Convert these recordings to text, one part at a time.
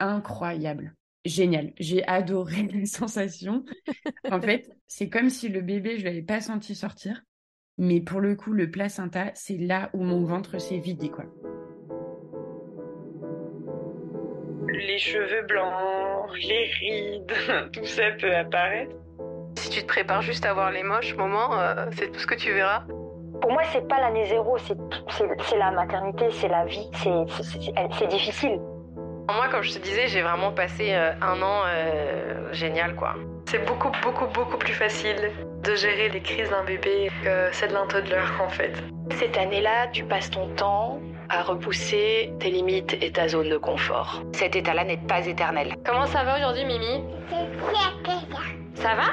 incroyable. Génial. J'ai adoré la sensation. en fait, c'est comme si le bébé, je l'avais pas senti sortir. Mais pour le coup, le placenta, c'est là où mon ventre s'est vidé, quoi. Les cheveux blancs, les rides, tout ça peut apparaître. Si tu te prépares juste à voir les moches moments, euh, c'est tout ce que tu verras. Pour moi, c'est pas l'année zéro, c'est la maternité, c'est la vie, c'est difficile. Moi, comme je te disais, j'ai vraiment passé euh, un an euh, génial, quoi. C'est beaucoup, beaucoup, beaucoup plus facile de gérer les crises d'un bébé que celle d'un toddler, en fait. Cette année-là, tu passes ton temps à repousser tes limites et ta zone de confort. Cet état-là n'est pas éternel. Comment ça va aujourd'hui, Mimi? Ça va?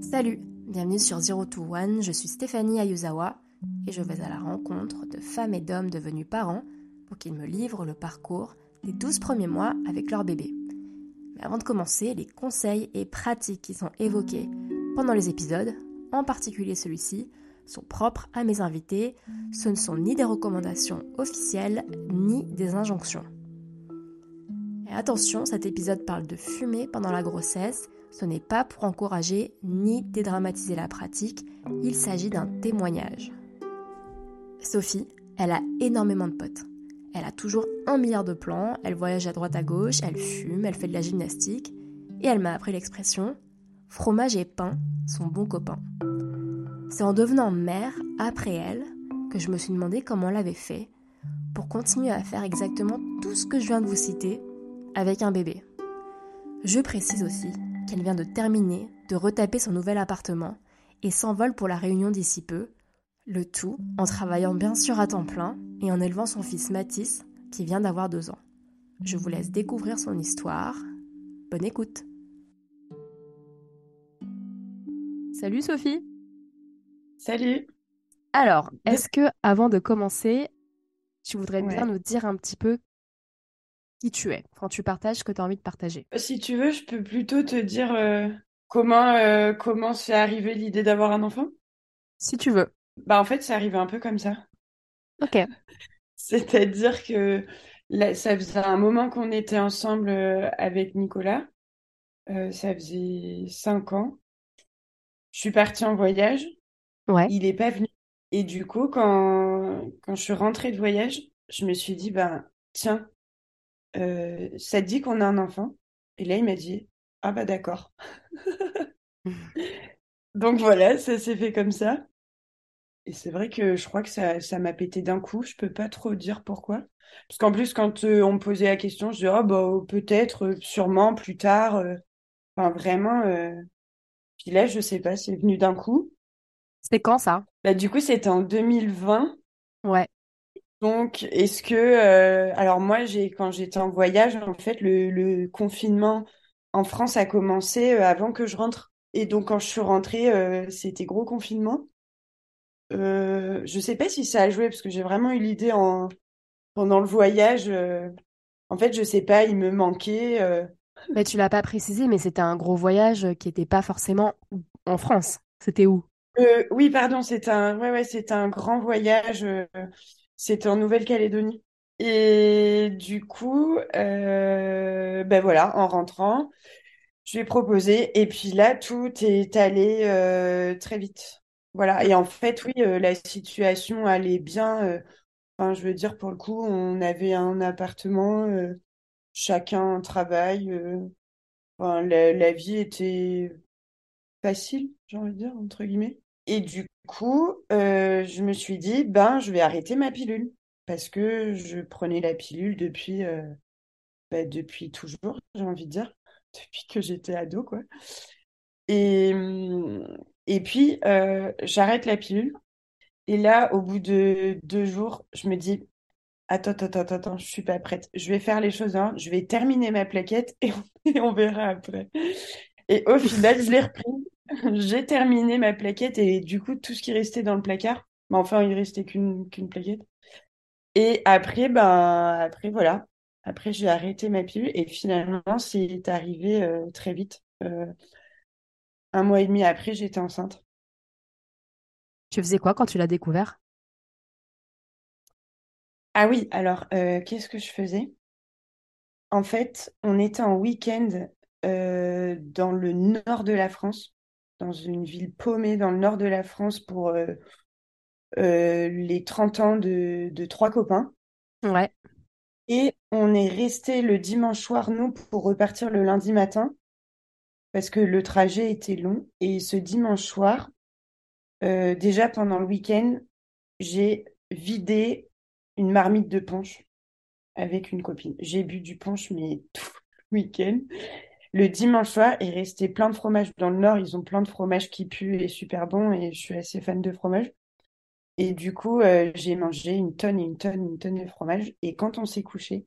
Salut, bienvenue sur Zero to One, je suis Stéphanie Ayuzawa et je vais à la rencontre de femmes et d'hommes devenus parents pour qu'ils me livrent le parcours des 12 premiers mois avec leur bébé. Mais avant de commencer, les conseils et pratiques qui sont évoqués pendant les épisodes, en particulier celui-ci, sont propres à mes invités. Ce ne sont ni des recommandations officielles ni des injonctions. Et attention, cet épisode parle de fumer pendant la grossesse. Ce n'est pas pour encourager ni dédramatiser la pratique, il s'agit d'un témoignage. Sophie, elle a énormément de potes. Elle a toujours un milliard de plans, elle voyage à droite à gauche, elle fume, elle fait de la gymnastique, et elle m'a appris l'expression fromage et pain sont bons copains. C'est en devenant mère, après elle, que je me suis demandé comment elle avait fait pour continuer à faire exactement tout ce que je viens de vous citer avec un bébé. Je précise aussi qu'elle vient de terminer de retaper son nouvel appartement et s'envole pour la réunion d'ici peu, le tout en travaillant bien sûr à temps plein et en élevant son fils Mathis qui vient d'avoir deux ans. Je vous laisse découvrir son histoire. Bonne écoute. Salut Sophie. Salut. Alors, est-ce que avant de commencer, tu voudrais bien nous dire un petit peu qui tu es? Quand tu partages ce que tu as envie de partager Si tu veux, je peux plutôt te dire euh, comment euh, comment c'est arrivé l'idée d'avoir un enfant. Si tu veux. Bah en fait, c'est arrivé un peu comme ça. Ok. C'est-à-dire que là, ça faisait un moment qu'on était ensemble euh, avec Nicolas. ça faisait cinq ans. Je suis partie en voyage. Ouais. Il est pas venu. Et du coup, quand, quand je suis rentrée de voyage, je me suis dit, ben, tiens, euh, ça te dit qu'on a un enfant? Et là, il m'a dit, ah bah d'accord. Donc voilà, ça s'est fait comme ça. Et c'est vrai que je crois que ça, ça m'a pété d'un coup. Je peux pas trop dire pourquoi. Parce qu'en plus, quand euh, on me posait la question, je dis, oh bah peut-être, euh, sûrement, plus tard. Enfin, vraiment. Puis là, je sais pas, c'est venu d'un coup. C'était quand ça? Bah, du coup, c'était en 2020. Ouais. Donc, est-ce que, euh, alors moi, j'ai quand j'étais en voyage, en fait, le, le confinement en France a commencé euh, avant que je rentre. Et donc, quand je suis rentrée, euh, c'était gros confinement. Euh, je sais pas si ça a joué parce que j'ai vraiment eu l'idée en pendant le voyage. en fait, je sais pas, il me manquait. Mais tu l'as pas précisé, mais c'était un gros voyage qui était pas forcément en France. C'était où? oui, pardon, c'est un, ouais, ouais, c'est un grand voyage. C'était en Nouvelle-Calédonie. Et du coup, euh, ben voilà, en rentrant, je lui ai proposé. Et puis là, tout est allé euh, très vite. Voilà. Et en fait, oui, euh, la situation allait bien. enfin, je veux dire, pour le coup, on avait un appartement, chacun travaille. enfin, la, vie était facile, j'ai envie de dire, entre guillemets. Et du coup, euh, je me suis dit, ben, je vais arrêter ma pilule. Parce que je prenais la pilule depuis, euh, bah, depuis toujours, j'ai envie de dire. Depuis que j'étais ado, quoi. Et, et puis, euh, j'arrête la pilule. Et là, au bout de deux jours, je me dis, attends, attends, attends, attends, je suis pas prête. Je vais faire les choses, hein. Je vais terminer ma plaquette et on verra après. Et au final, je l'ai repris. J'ai terminé ma plaquette et du coup, tout ce qui restait dans le placard, mais enfin, il restait qu'une qu'une plaquette. Et après, ben, après, voilà. Après, j'ai arrêté ma pilule et finalement, c'est arrivé euh, très vite. Euh, un mois et demi après, j'étais enceinte. Tu faisais quoi quand tu l'as découvert? Ah oui, alors, euh, qu'est-ce que je faisais? En fait, on était en week-end euh, dans le nord de la France, dans une ville paumée dans le nord de la France pour euh, les 30 ans de, de trois copains. Ouais. Et on est resté le dimanche soir, nous, pour repartir le lundi matin, parce que le trajet était long. Et ce dimanche soir, euh, déjà pendant le week-end, j'ai vidé une marmite de punch avec une copine. J'ai bu du punch, mais tout le week-end. Le dimanche soir, il restait plein de fromage. Dans le Nord, ils ont plein de fromage qui pue et super bon, et je suis assez fan de fromage. Et du coup, euh, j'ai mangé une tonne et une tonne, une tonne de fromage. Et quand on s'est couché,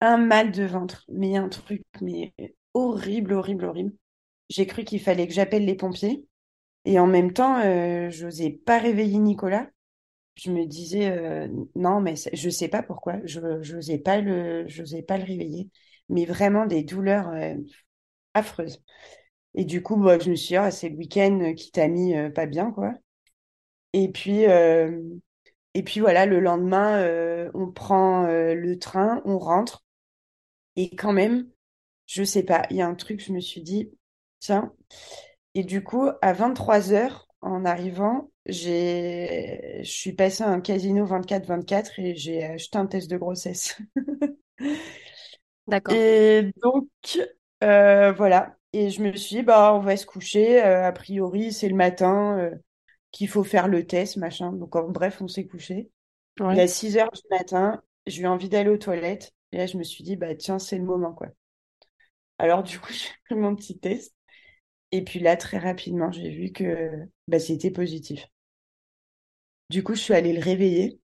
un mal de ventre, mais un truc, mais horrible, horrible, horrible. J'ai cru qu'il fallait que j'appelle les pompiers. Et en même temps, euh, j'osais pas réveiller Nicolas. Je me disais, euh, non, mais je sais pas pourquoi. Je n'osais pas le, pas le réveiller. Mais vraiment des douleurs euh, affreuses. Et du coup, bah, je me suis dit, ah, c'est le week-end qui t'a mis pas bien, quoi. Et puis, et puis voilà, le lendemain, on prend le train, on rentre. Et quand même, je sais pas, il y a un truc, je me suis dit, tiens. Et du coup, à 23 heures, en arrivant, j'ai, je suis passée à un casino 24-24 et j'ai acheté un test de grossesse. D'accord. Et donc, euh, voilà. Et je me suis dit, bah, on va se coucher. Euh, a priori, c'est le matin euh, qu'il faut faire le test, machin. Donc, en bref, on s'est couché. Et à 6 heures du matin, j'ai eu envie d'aller aux toilettes. Et là, je me suis dit, bah, tiens, c'est le moment, quoi. Alors, du coup, j'ai pris mon petit test. Et puis là, très rapidement, j'ai vu que bah, c'était positif. Du coup, je suis allée le réveiller.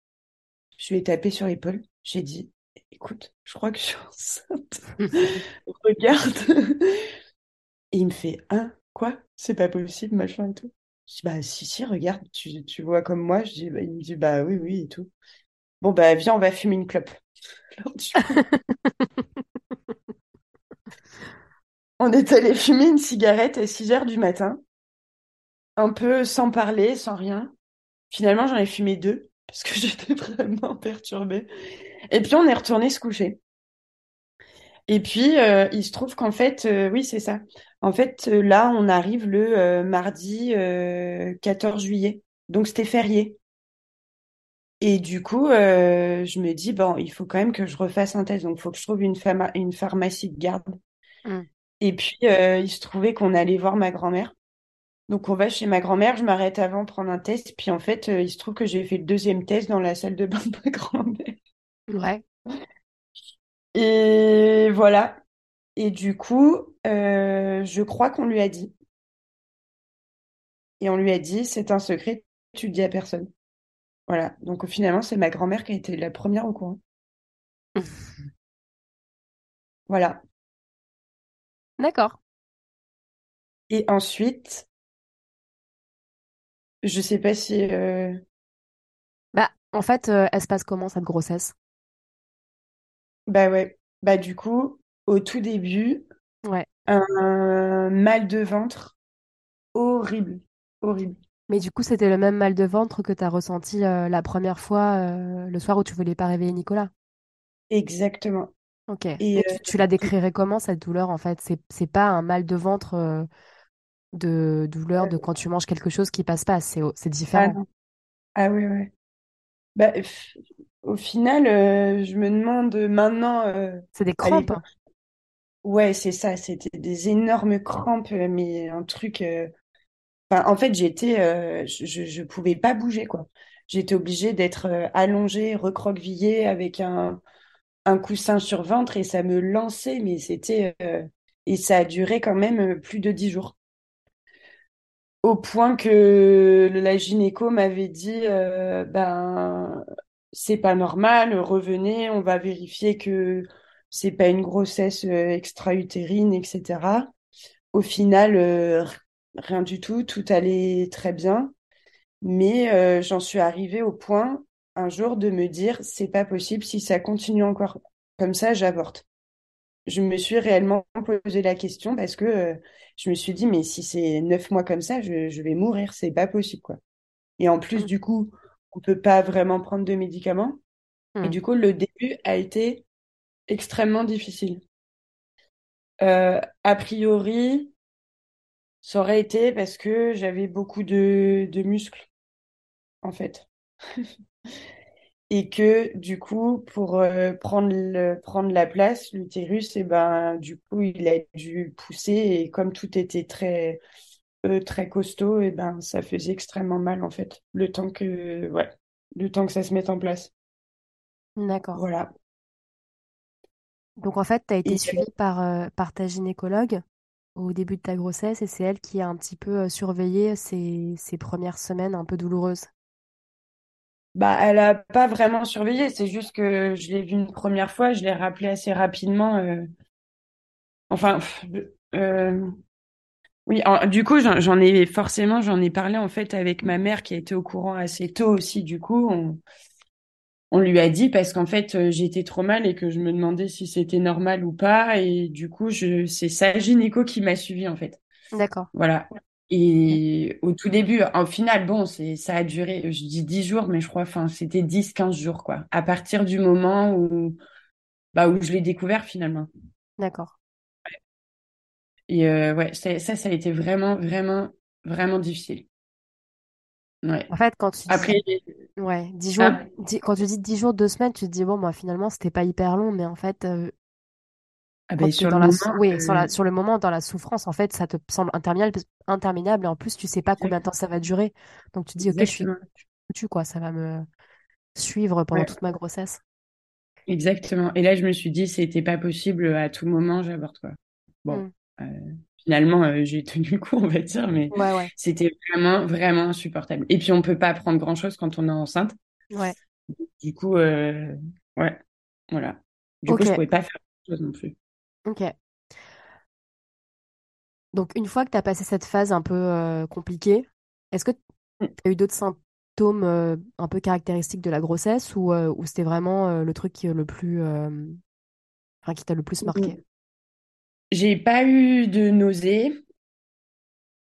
Je lui ai tapé sur l'épaule. J'ai dit, écoute, je crois que je suis enceinte. Regarde. Et il me fait, hein, quoi? C'est pas possible, machin et tout. Je dis, bah, si, si, regarde, tu, tu vois comme moi. Je dis, bah, il me dit, bah, oui, oui, et tout. Bon, bah, viens, on va fumer une clope. Alors, du coup, on est allé fumer une cigarette à 6 heures du matin, un peu sans parler, sans rien. Finalement, j'en ai fumé deux, parce que j'étais vraiment perturbée. Et puis, on est retourné se coucher. Et puis, euh, il se trouve qu'en fait, euh, oui, c'est ça. En fait, euh, là, on arrive le mardi euh, 14 juillet. Donc, c'était férié. Et du coup, je me dis, bon, il faut quand même que je refasse un test. Donc, il faut que je trouve une, pharma- une pharmacie de garde. Mm. Et puis, euh, il se trouvait qu'on allait voir ma grand-mère. Donc, on va chez ma grand-mère. Je m'arrête avant prendre un test. Puis, en fait, euh, il se trouve que j'ai fait le deuxième test dans la salle de bain de ma grand-mère. Ouais. Et voilà. Et du coup, euh, je crois qu'on lui a dit. Et on lui a dit, c'est un secret, tu le dis à personne. Voilà. Donc finalement, c'est ma grand-mère qui a été la première au courant. Voilà. D'accord. Et ensuite, je sais pas si... euh, Bah, en fait, euh, elle se passe comment cette grossesse? Bah ouais. Bah du coup, au tout début, Ouais. un mal de ventre horrible. Horrible. Mais du coup, c'était le même mal de ventre que t'as ressenti euh, la première fois euh, le soir où tu voulais pas réveiller Nicolas? Exactement. Ok. Et Et tu, euh, tu la décrirais comment cette douleur en fait? C'est c'est pas un mal de ventre euh, de douleur de quand tu manges quelque chose qui passe pas. C'est c'est ah différent. non. Ah ouais, ouais. Bah, au final, euh, je me demande maintenant, euh, C'est des crampes. l'époque, ouais, c'est ça, c'était des énormes crampes, euh, mais un truc. euh, Enfin, en fait, j'étais, euh, je, je pouvais pas bouger, quoi. J'étais obligée d'être euh, allongée, recroquevillée avec un, coussin sur ventre et ça me lançait, mais c'était. euh, et ça a duré quand même euh, plus de dix jours. Au point que la gynéco m'avait dit, euh, ben, c'est pas normal, revenez, on va vérifier que c'est pas une grossesse extra-utérine, etc. Au final, rien du tout, tout allait très bien, mais j'en suis arrivée au point un jour de me dire, c'est pas possible, si ça continue encore comme ça, j'avorte je me suis réellement posé la question parce que euh, je me suis dit, mais si c'est neuf mois comme ça, je, je vais mourir, c'est pas possible, quoi. Et en plus, Mm. du coup, on peut pas vraiment prendre de médicaments. Et Hmm. du coup, le début a été extrêmement difficile. Euh, a priori, ça aurait été parce que j'avais beaucoup de, de muscles, en fait. Et que du coup, pour euh, prendre, le- prendre la place, l'utérus, et ben, du coup, il a dû pousser. Et comme tout était très, euh, très costaud, et ben, ça faisait extrêmement mal, en fait, le temps que, ouais, le temps que ça se mette en place. D'accord. Voilà. Donc en fait, tu as été Et suivie par, euh, par ta gynécologue au début de ta grossesse et c'est elle qui a un petit peu surveillé ces, ces premières semaines un peu douloureuses. Bah, elle a pas vraiment surveillé, c'est juste que je l'ai vue une première fois, je l'ai rappelé assez rapidement. euh, Enfin, euh, oui, en- du coup, j'en ai forcément, j'en ai parlé en fait avec ma mère qui était au courant assez tôt aussi. Du coup, on, on lui a dit parce qu'en fait, euh, j'étais trop mal et que je me demandais si c'était normal ou pas. Et du coup, je, c'est sa gynéco qui m'a suivi en fait. D'accord. Voilà. Et au tout début, au final, bon, c'est, ça a duré, je dis 10 jours, mais je crois, enfin, c'était 10, 15 jours, quoi. À partir du moment où, bah, où je l'ai découvert finalement. D'accord. Et euh, ouais, ça, ça, ça a été vraiment, vraiment, vraiment difficile. Ouais. En fait, quand tu dis, Après, ouais, 10 jours, ah, quand tu dis 10 jours, 2 semaines, tu te dis, bon, moi, finalement, c'était pas hyper long, mais en fait, euh, ah ben, sur dans le la, sou- moment, oui, sur la, euh, sur le moment, dans la souffrance, en fait, ça te semble interminable, interminable, et en plus, tu sais pas combien de temps ça va durer. Donc, tu te dis, ok, je suis foutue, quoi, ça va me suivre pendant Ouais, toute ma grossesse. exactement. Et là, je me suis dit, c'était pas possible, à tout moment, j'avorte, quoi. Bon, Hmm. euh, finalement, euh, j'ai tenu le coup, on va dire, mais Ouais, ouais, c'était vraiment, vraiment insupportable. Et puis, on peut pas apprendre grand-chose quand on est enceinte. ouais. Du coup, euh, ouais, voilà. Du coup, je pouvais pas faire grand-chose non plus. Ok. Donc, une fois que tu as passé cette phase un peu euh, compliquée, est-ce que tu Mm. as eu d'autres symptômes euh, un peu caractéristiques de la grossesse ou, euh, ou c'était vraiment le truc qui, le plus, enfin, qui t'a le plus marqué? J'ai pas eu de nausées.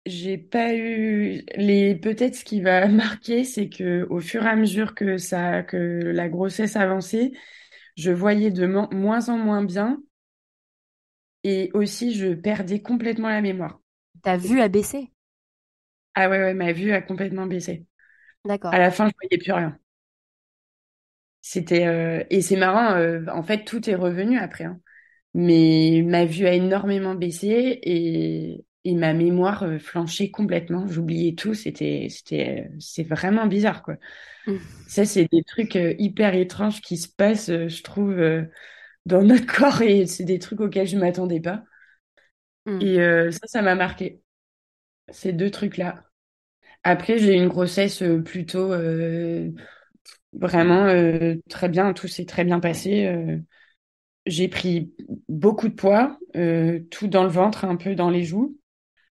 J'ai pas eu les peut-être ce qui va marquer, c'est que au fur et à mesure que ça que la grossesse avançait, je voyais de mo- moins en moins bien et aussi je perdais complètement la mémoire. Ta vue a baissé? Ah ouais ouais, ma vue a complètement baissé. À D'accord. la fin, je voyais plus rien. C'était euh, et c'est marrant euh, en fait tout est revenu après hein. Mais ma vue a énormément baissé et et ma mémoire euh, flanchait complètement, j'oubliais tout, c'était c'était c'est vraiment bizarre quoi. Mm. Ça, c'est des trucs hyper étranges qui se passent, je trouve, dans notre corps et c'est des trucs auxquels je m'attendais pas. Mm. Et euh, ça, ça m'a marqué, ces deux trucs-là. Après, j'ai eu une grossesse euh, plutôt euh, vraiment euh, très bien, tout s'est très bien passé. j'ai pris beaucoup de poids, tout dans le ventre, un peu dans les joues,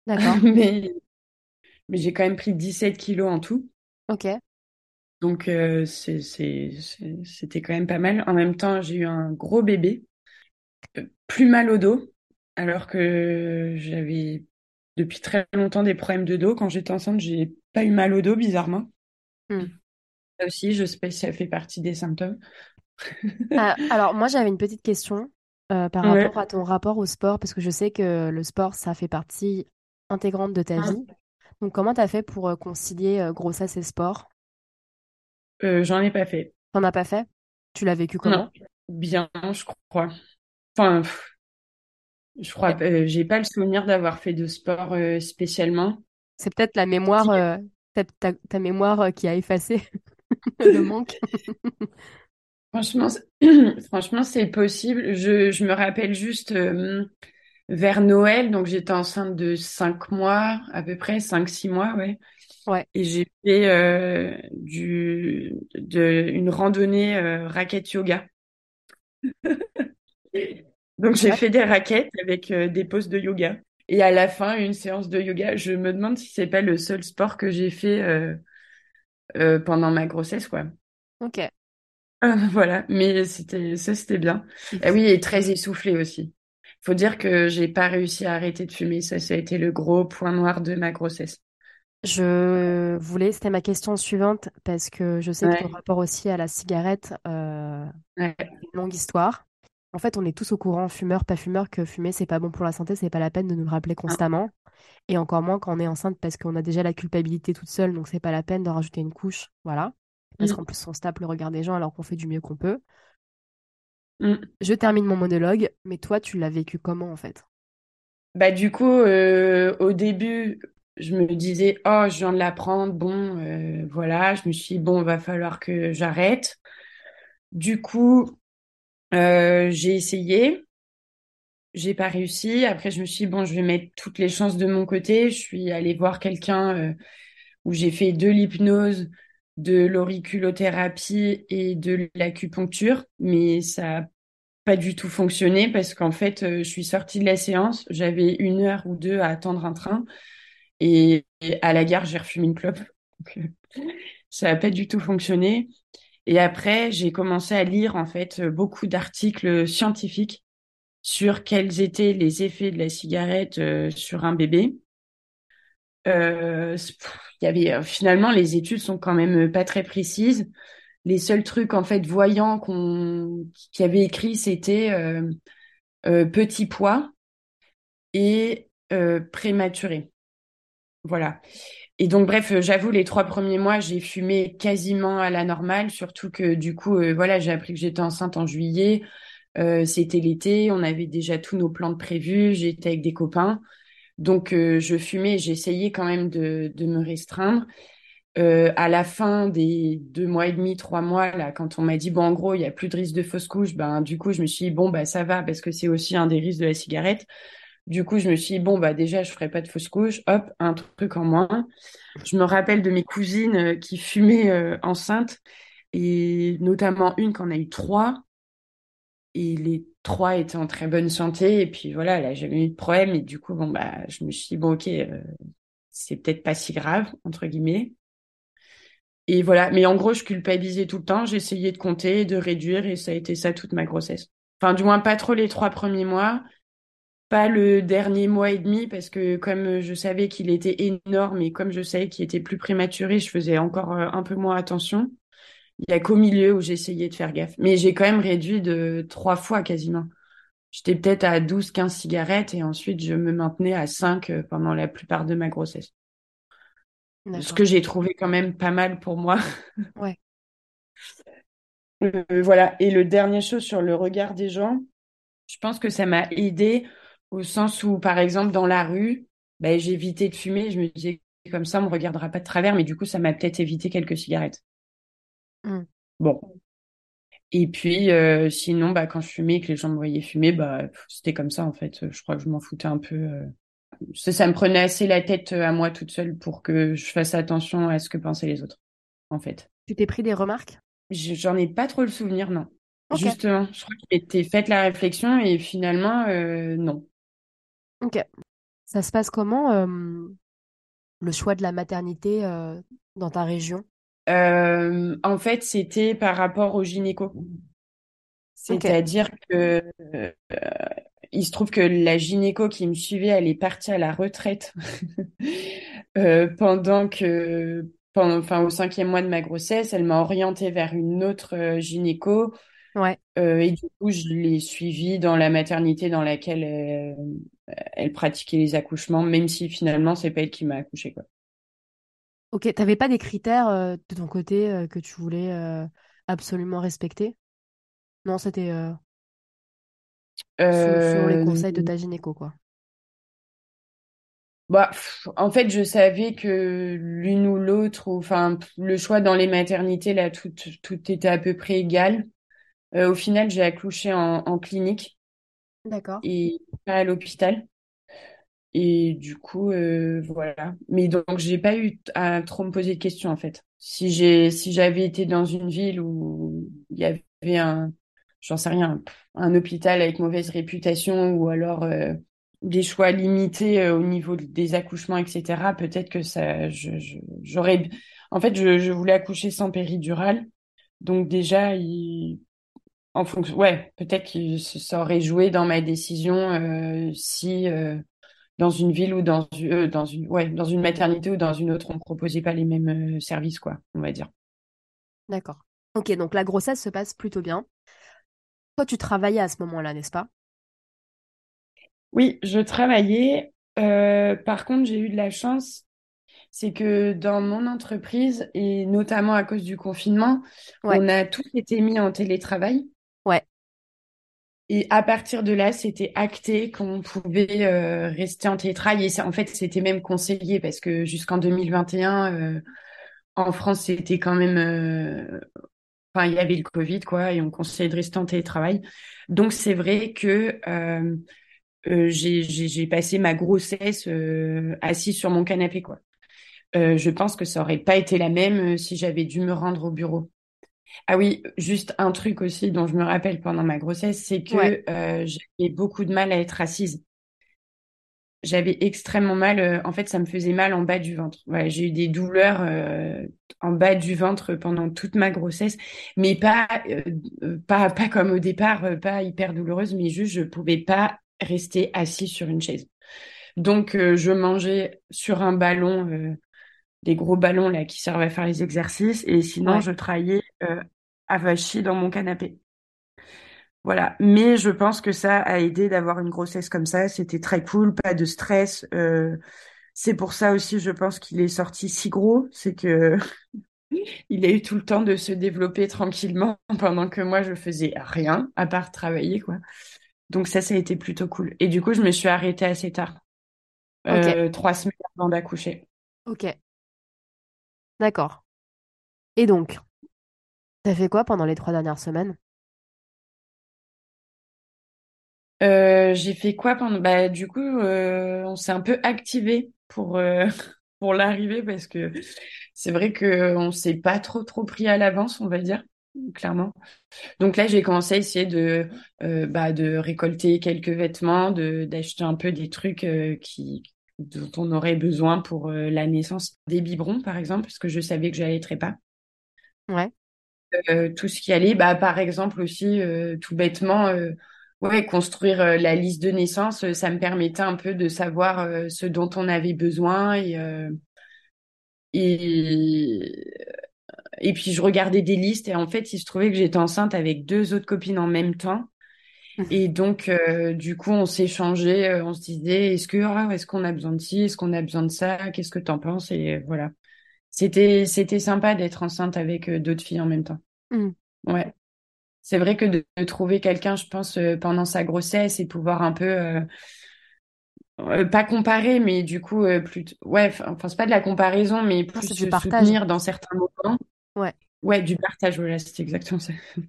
D'accord. mais, mais j'ai quand même pris 17 kilos en tout. Ok. Donc, euh, c'était quand même pas mal. En même temps, j'ai eu un gros bébé, euh, plus mal au dos, alors que j'avais depuis très longtemps des problèmes de dos. Quand j'étais enceinte, j'ai pas eu mal au dos, bizarrement. Mm. Ça aussi, je sais pas si ça fait partie des symptômes. Ah, alors, moi, j'avais une petite question euh, par Ouais. rapport à ton rapport au sport, parce que je sais que le sport, ça fait partie intégrante de ta vie. Donc, comment t'as fait pour euh, concilier euh, grossesse et sport? Euh, j'en ai pas fait. T'en as pas fait? Tu l'as vécu Non, comment? bien, je crois. Enfin, pff, je crois, euh, j'ai pas le souvenir d'avoir fait de sport euh, spécialement. C'est peut-être la mémoire, euh, ta, ta- ta mémoire qui a effacé le manque. Franchement, c'est- franchement, c'est possible. Je, je me rappelle juste vers Noël, donc j'étais enceinte de 5 mois, à peu près, cinq six mois, ouais. Ouais, Et j'ai fait euh, du, de, une randonnée euh, raquette yoga. Donc j'ai ouais. fait des raquettes avec euh, des poses de yoga. Et à la fin, une séance de yoga. Je me demande si c'est pas le seul sport que j'ai fait pendant ma grossesse, quoi. Ok. Voilà, mais c'était ça, c'était bien. Ah oui, et très essoufflé aussi. Faut dire que j'ai pas réussi à arrêter de fumer. Ça, ça a été le gros point noir de ma grossesse. Je voulais, c'était ma question suivante, parce que je sais que ton rapport aussi à la cigarette, euh, Ouais. une longue histoire. En fait, on est tous au courant, fumeur, pas fumeur, que fumer, c'est pas bon pour la santé, c'est pas la peine de nous le rappeler constamment. Et encore moins quand on est enceinte parce qu'on a déjà la culpabilité toute seule, donc c'est pas la peine d'en rajouter une couche. Voilà. Parce Mm. qu'en plus, on se tape le regard des gens alors qu'on fait du mieux qu'on peut. Mm. Je termine mon monologue, mais toi, tu l'as vécu comment en fait? Bah, du coup, euh, au début, je me disais, oh, je viens de l'apprendre, bon, euh, voilà, je me suis dit, bon, va falloir que j'arrête. Du coup, euh, j'ai essayé, j'ai pas réussi. Après, je me suis dit, bon, je vais mettre toutes les chances de mon côté. Je suis allée voir quelqu'un euh, où j'ai fait de l'hypnose, de l'auriculothérapie et de l'acupuncture, mais ça a pas du tout fonctionné parce qu'en fait, je suis sortie de la séance, j'avais une heure ou deux à attendre un train et, à la gare, j'ai refumé une clope. Ça n'a pas du tout fonctionné. Et après, j'ai commencé à lire en fait beaucoup d'articles scientifiques sur quels étaient les effets de la cigarette euh, sur un bébé. Euh, y avait euh, finalement les études sont quand même pas très précises. Les seuls trucs en fait voyants qu'on qui avait écrit c'était petit poids et prématuré. Voilà. Et donc bref, euh, j'avoue les trois premiers mois j'ai fumé quasiment à la normale, surtout que du coup euh, voilà j'ai appris que j'étais enceinte en juillet. Euh, c'était l'été, on avait déjà tous nos plans de prévus, j'étais avec des copains. Donc, je fumais, j'essayais quand même de, de me restreindre. À la fin des deux mois et demi, trois mois, là, quand on m'a dit, bon, en gros, il y a plus de risque de fausse couche, ben, du coup, je me suis dit, bon, bah, ça va, parce que c'est aussi un des risques de la cigarette. Du coup, je me suis dit, bon, bah, déjà, je ferai pas de fausse couche. Hop, un truc en moins. Je me rappelle de mes cousines euh, qui fumaient euh, enceintes, et notamment une qu'on a eu trois. Et les trois étaient en très bonne santé. Et puis voilà, elle a jamais eu de problème. Et du coup, bon, bah, je me suis dit, bon, ok, euh, c'est peut-être pas si grave, entre guillemets. Et voilà. Mais en gros, je culpabilisais tout le temps. J'essayais de compter, de réduire. Et ça a été ça toute ma grossesse. Enfin, du moins, pas trop les trois premiers mois. Pas le dernier mois et demi, parce que comme je savais qu'il était énorme et comme je savais qu'il était plus prématuré, je faisais encore euh, un peu moins attention. Il y a qu'au milieu où j'essayais de faire gaffe. Mais j'ai quand même réduit de trois fois quasiment. J'étais peut-être à 12, 15 cigarettes et ensuite je me maintenais à 5 euh, pendant la plupart de ma grossesse. Ce que j'ai trouvé quand même pas mal pour moi. Ouais. Euh, voilà. Et le dernier chose sur le regard des gens, je pense que ça m'a aidé au sens où, par exemple, dans la rue, ben, j'évitais de fumer. Je me disais, comme ça, on me regardera pas de travers, mais du coup, ça m'a peut-être évité quelques cigarettes. Mm. Bon. Et puis, euh, sinon, bah, quand je fumais et que les gens me voyaient fumer, bah, c'était comme ça, en fait. Je crois que je m'en foutais un peu. euh. Ça, ça me prenait assez la tête euh, à moi toute seule pour que je fasse attention à ce que pensaient les autres, en fait. Tu t'es pris des remarques? Je- J'en ai pas trop le souvenir, non. Justement, je crois qu'il m'était faite la réflexion et finalement, euh, non. Ok. Ça se passe comment, euh, le choix de la maternité euh, dans ta région? Euh, en fait, c'était par rapport au gynéco. C'est-à-dire que euh, il se trouve que la gynéco qui me suivait, elle est partie à la retraite euh, pendant que, pendant, enfin, au cinquième mois de ma grossesse, elle m'a orientée vers une autre euh, gynéco Ouais. euh, et du coup, je l'ai suivie dans la maternité dans laquelle elle, pratiquait les accouchements, même si finalement, c'est pas elle qui m'a accouchée, quoi. Ok. T'avais pas des critères euh, de ton côté euh, que tu voulais euh, absolument respecter? Non, c'était selon, selon les conseils de ta gynéco, quoi. Bah, pff, en fait, je savais que l'une ou l'autre, enfin, le choix dans les maternités, là, tout, tout était à peu près égal. Au final, j'ai accouché en, en clinique D'accord. et pas à l'hôpital. Et du coup, euh, voilà. Mais donc, j'ai pas eu à trop me poser de questions, en fait. Si j'ai, si j'avais été dans une ville où il y avait un, j'en sais rien, un hôpital avec mauvaise réputation ou alors euh, des choix limités euh, au niveau des accouchements, etc., peut-être que ça, j'aurais, en fait, je, je voulais accoucher sans péridurale. Donc déjà, il, en fonction, ouais, peut-être que ça aurait joué dans ma décision euh, si euh, dans une ville ou dans, euh, dans une, ouais, dans une maternité ou dans une autre, on ne proposait pas les mêmes services, quoi, on va dire. D'accord. Ok, donc la grossesse se passe plutôt bien. Toi, tu travaillais à ce moment-là, n'est-ce pas? Oui, je travaillais. Par contre, j'ai eu de la chance, c'est que dans mon entreprise, et notamment à cause du confinement, Ouais, on a tous été mis en télétravail. Et à partir de là, c'était acté qu'on pouvait euh, rester en télétravail. Et ça, en fait, c'était même conseillé parce que jusqu'en 2021, euh, en France, c'était quand même... euh, Enfin, il y avait le Covid, quoi, et on conseillait de rester en télétravail. Donc, c'est vrai que euh, euh, j'ai, passé ma grossesse euh, assise sur mon canapé, quoi. Je pense que ça aurait pas été la même si j'avais dû me rendre au bureau. Ah oui, juste un truc aussi dont je me rappelle pendant ma grossesse, c'est ouais. que euh, j'avais beaucoup de mal à être assise. J'avais extrêmement mal, euh, en fait, ça me faisait mal en bas du ventre. J'ai eu des douleurs euh, en bas du ventre pendant toute ma grossesse, mais pas, pas, pas comme au départ, pas hyper douloureuse, mais juste je pouvais pas rester assise sur une chaise. Donc, je mangeais sur un ballon, des gros ballons là qui servent à faire les exercices, et sinon Ouais. je travaillais euh, avachie dans mon canapé. Voilà. Mais je pense que ça a aidé d'avoir une grossesse comme ça. C'était très cool, pas de stress. Euh, c'est pour ça aussi, je pense qu'il est sorti si gros, c'est que il a eu tout le temps de se développer tranquillement pendant que moi je faisais rien à part travailler quoi. Donc ça, ça a été plutôt cool. Et du coup, je me suis arrêtée assez tard, euh, trois semaines avant d'accoucher. ok, d'accord. Et donc, t'as fait quoi pendant les trois dernières semaines? Euh, j'ai fait quoi pendant... Bah, du coup, euh, on s'est un peu activé pour, euh, pour l'arrivée parce que c'est vrai que on s'est pas trop trop pris à l'avance, on va dire, clairement. Donc là, j'ai commencé à essayer de, bah, de récolter quelques vêtements, d'acheter un peu des trucs qui, dont on aurait besoin pour euh, la naissance. Des biberons, par exemple, parce que je savais que j'allaiterais pas. Ouais, Euh, tout ce qui allait, bah, par exemple aussi, euh, tout bêtement, ouais, construire la liste de naissance, ça me permettait un peu de savoir ce dont on avait besoin et, et, et puis je regardais des listes et en fait, il se trouvait que j'étais enceinte avec deux autres copines en même temps. Et donc, euh, du coup, on s'échangeait, euh, on se disait, est-ce que, ah, est-ce qu'on a besoin de ci, est-ce qu'on a besoin de ça, qu'est-ce que t'en penses? Et voilà. C'était, c'était sympa d'être enceinte avec euh, d'autres filles en même temps. Hmm. Ouais. C'est vrai que de, de trouver quelqu'un, je pense, euh, pendant sa grossesse et pouvoir un peu, euh, euh, pas comparer, mais du coup, euh, plus, ouais, enfin, c'est pas de la comparaison, mais plus se soutenir dans certains moments. Ouais. Ouais, du partage, voilà, c'est exactement ça.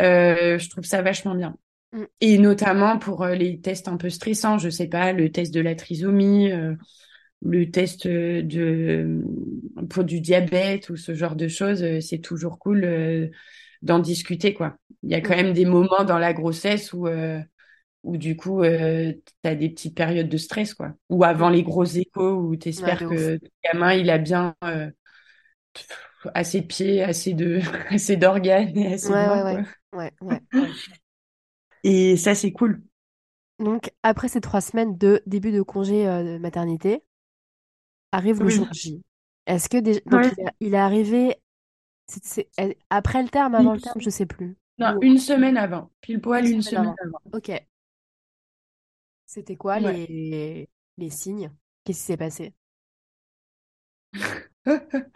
Euh, je trouve ça vachement bien. Hmm. Et notamment pour euh, les tests un peu stressants, je sais pas, le test de la trisomie, euh, le test euh, de pour du diabète ou ce genre de choses, c'est toujours cool euh, d'en discuter, quoi. Il y a quand Hmm. même des moments dans la grossesse où euh, où du coup euh, t'as des petites périodes de stress, quoi. Ou avant les gros échos où de ouf. que ton gamin il a bien assez de pieds, assez de assez d'organes et assez de. Ouais, ouais, ouais. Et ça c'est cool. Donc, après ces trois semaines de début de congé euh, de maternité, arrive le Oui. jour J. Est-ce que déjà... Donc, Ouais. il est, il est arrivé après le terme, avant le terme, je sais plus. Non, Ou une semaine avant, pile poil une une semaine semaine avant. avant. Ok. C'était quoi Ouais. les... les signes? Qu'est-ce qui s'est passé?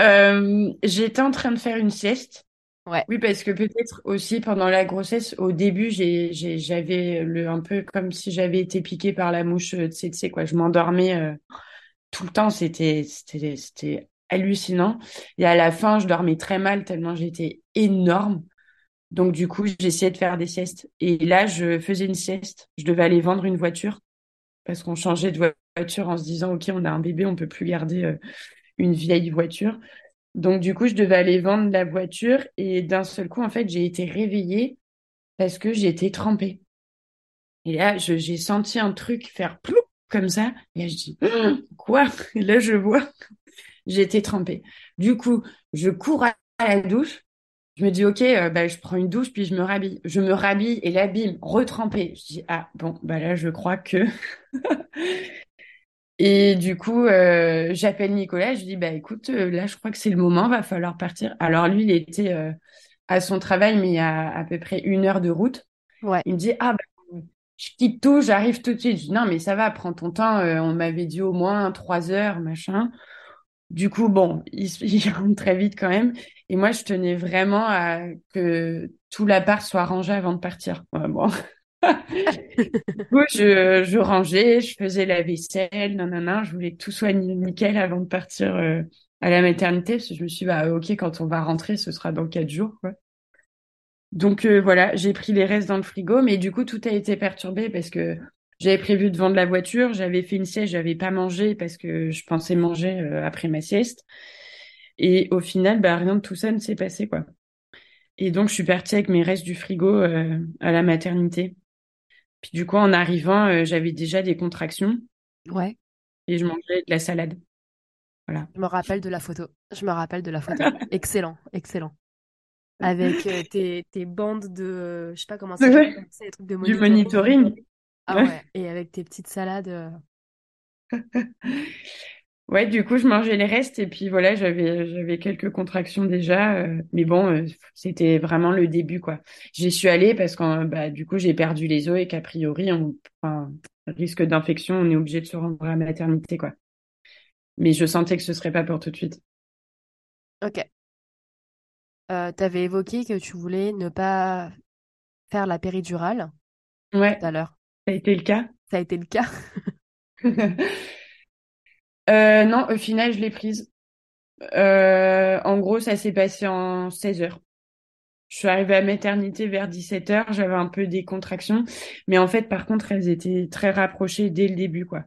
Euh, j'étais en train de faire une sieste. Ouais. Oui, parce que peut-être aussi pendant la grossesse, au début, j'avais le, un peu comme si j'avais été piquée par la mouche, euh, tu sais, tu sais, quoi. Je m'endormais euh, tout le temps. C'était, c'était, c'était hallucinant. Et à la fin, je dormais très mal tellement j'étais énorme. Donc, du coup, j'essayais de faire des siestes. Et là, je faisais une sieste. Je devais aller vendre une voiture parce qu'on changeait de voiture en se disant, OK, on a un bébé, on peut plus garder euh, une vieille voiture. Donc, du coup, je devais aller vendre la voiture et d'un seul coup, en fait, j'ai été réveillée parce que j'étais trempée. Et là, j'ai senti un truc faire ploup comme ça. Et là, je dis, quoi? Et là, je vois, j'étais trempée. Du coup, je cours à la douche. Je me dis, OK, euh, bah, je prends une douche, puis je me rhabille. Je me rhabille et là, bim, retrempée. Je dis, ah, bon, bah là, je crois que Et du coup, euh, j'appelle Nicolas, je dis, bah écoute, euh, là, je crois que c'est le moment, va falloir partir. Alors lui, il était euh, à son travail, mais il y a à peu près une heure de route. Ouais. Il me dit, ah bah, je quitte tout, j'arrive tout de suite. Je dis, non, mais ça va, prends ton temps. euh, on m'avait dit au moins trois heures, machin. Du coup, bon, il, il rentre très vite quand même. Et moi, je tenais vraiment à que tout l'appart soit rangé avant de partir. Ouais, bon. Du coup, je, rangeais, je faisais la vaisselle, non, je voulais tout soit ni- nickel avant de partir euh, à la maternité, parce que je me suis dit, bah, ok, quand on va rentrer, ce sera dans quatre jours, quoi. Donc euh, voilà, j'ai pris les restes dans le frigo, mais du coup, tout a été perturbé parce que j'avais prévu de vendre la voiture, j'avais fait une sieste, j'avais pas mangé parce que je pensais manger euh, après ma sieste. Et au final, bah, rien de tout ça ne s'est passé, quoi. Et donc, je suis partie avec mes restes du frigo à la maternité. Puis du coup, en arrivant, euh, j'avais déjà des contractions Ouais. et je mangeais de la salade. Voilà. Je me rappelle de la photo. Je me rappelle de la photo. excellent, excellent. Avec euh, tes, tes bandes de, je sais pas comment ça Ouais. s'appelle, c'est les trucs de Du monitoring. monitoring. Ah Ouais. ouais. Et avec tes petites salades. euh, Ouais, du coup, je mangeais les restes et puis voilà, j'avais j'avais quelques contractions déjà, euh, mais bon, euh, c'était vraiment le début quoi. J'y suis allée parce que bah du coup j'ai perdu les os et qu'a priori, on, enfin, risque d'infection, on est obligé de se rendre à la maternité quoi. Mais je sentais que ce serait pas pour tout de suite. Ok. Euh, t'avais évoqué que tu voulais ne pas faire la péridurale Ouais, tout à l'heure. ça a été le cas. Ça a été le cas. Euh, non, au final, je l'ai prise. Euh, en gros, ça s'est passé en 16 heures. Je suis arrivée à maternité vers 17 heures, j'avais un peu des contractions, mais en fait, par contre, elles étaient très rapprochées dès le début, quoi.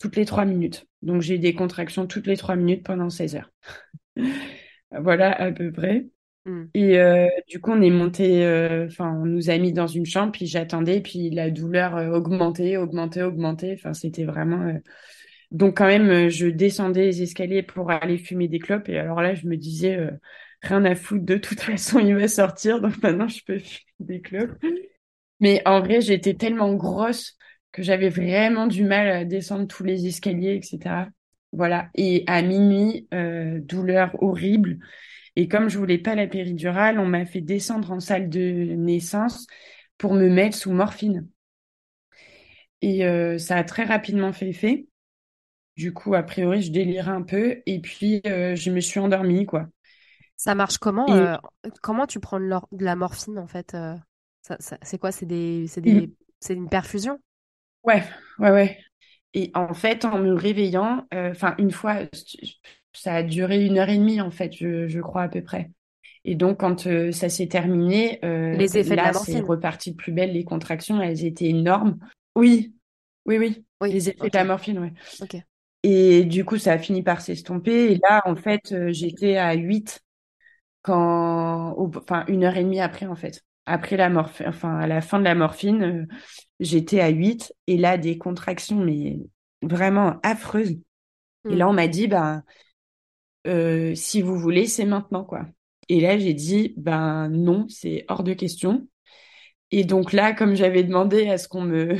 Toutes les trois minutes. Donc, j'ai des contractions toutes les trois minutes pendant 16 heures. Voilà, à peu près. Hmm. Et euh, du coup, on est monté, euh, enfin, on nous a mis dans une chambre, puis j'attendais, puis la douleur augmentait, augmentait, augmentait. Enfin, c'était vraiment. Donc, quand même, euh, je descendais les escaliers pour aller fumer des clopes. Et alors là, je me disais, euh, rien à foutre, de toute façon, il va sortir. Donc maintenant, je peux fumer des clopes. Mais en vrai, j'étais tellement grosse que j'avais vraiment du mal à descendre tous les escaliers, etc. Voilà. Et à minuit, euh, douleur horrible. Et comme je voulais pas la péridurale, on m'a fait descendre en salle de naissance pour me mettre sous morphine. Et ça a très rapidement fait effet. Du coup, a priori, je délirais un peu. Et puis, euh, je me suis endormie, quoi. Ça marche comment? Et- euh, comment tu prends de, la morphine en fait? euh, ça, ça- c'est quoi? C'est des, c'est des, c'est une perfusion? Ouais, ouais, ouais. Et en fait, en me réveillant, enfin, une fois, ça a duré une heure et demie, en fait, je, je crois à peu près. Et donc, quand euh, ça s'est terminé, euh, Les effets de la c'est morphine. reparti de plus belle. Les contractions, elles étaient énormes. Oui, oui, oui. Oui, Les effets de la morphine, ouais. Ok. Et du coup, ça a fini par s'estomper. Et là, en fait, euh, j'étais à 8 quand, enfin, une heure et demie après, en fait. Après la morphine, enfin, à la fin de la morphine, euh, j'étais à 8 et là, des contractions, mais vraiment affreuses. Et Hmm. là, on m'a dit, ben, euh, si vous voulez, c'est maintenant, quoi. Et là, j'ai dit, ben, non, c'est hors de question. Et donc là, comme j'avais demandé à ce qu'on me,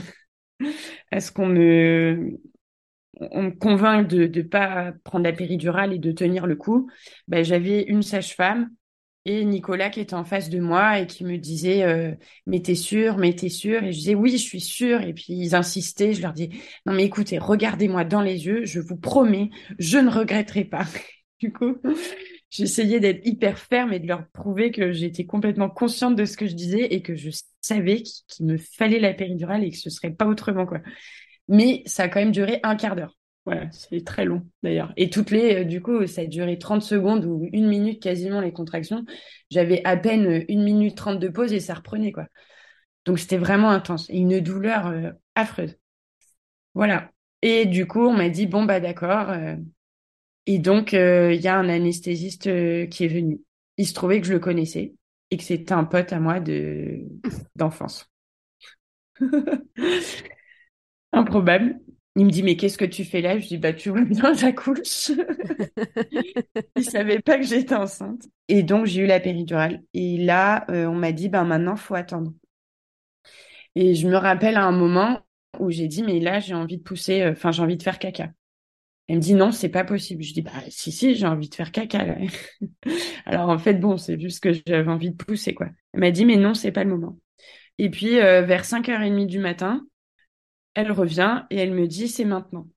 à ce qu'on me, on me convainc de ne pas prendre la péridurale et de tenir le coup, ben, j'avais une sage-femme et Nicolas qui était en face de moi et qui me disait euh, mais t'es sûr, mais t'es sûr et je disais oui je suis sûre et puis ils insistaient, je leur dis non mais écoutez regardez-moi dans les yeux, je vous promets je ne regretterai pas. Du coup j'essayais d'être hyper ferme et de leur prouver que j'étais complètement consciente de ce que je disais et que je savais qu- qu'il me fallait la péridurale et que ce serait pas autrement quoi. Mais ça a quand même duré un quart d'heure. Voilà, c'est très long d'ailleurs. Et toutes les, euh, du coup, ça a duré 30 secondes ou une minute quasiment les contractions. J'avais à peine euh, une minute trente de pause et ça reprenait quoi. Donc c'était vraiment intense et une douleur euh, affreuse. Voilà. Et du coup, on m'a dit bon bah d'accord. et donc il y a un anesthésiste qui est venu. Il se trouvait que je le connaissais et que c'était un pote à moi de d'enfance. Improbable. Il me dit, mais qu'est-ce que tu fais là? Je dis, bah, tu vois bien, j'accouche. Il savait pas que j'étais enceinte. Et donc, j'ai eu la péridurale. Et là, euh, on m'a dit, ben, maintenant, faut attendre. Et je me rappelle à un moment où j'ai dit, mais là, j'ai envie de pousser, euh, enfin, j'ai envie de faire caca. Elle me dit non, c'est pas possible. Je dis bah si si, j'ai envie de faire caca. Là. Alors en fait bon, c'est juste que j'avais envie de pousser quoi. Elle m'a dit mais non, c'est pas le moment. Et puis euh, vers 5h30 du matin, elle revient et elle me dit c'est maintenant.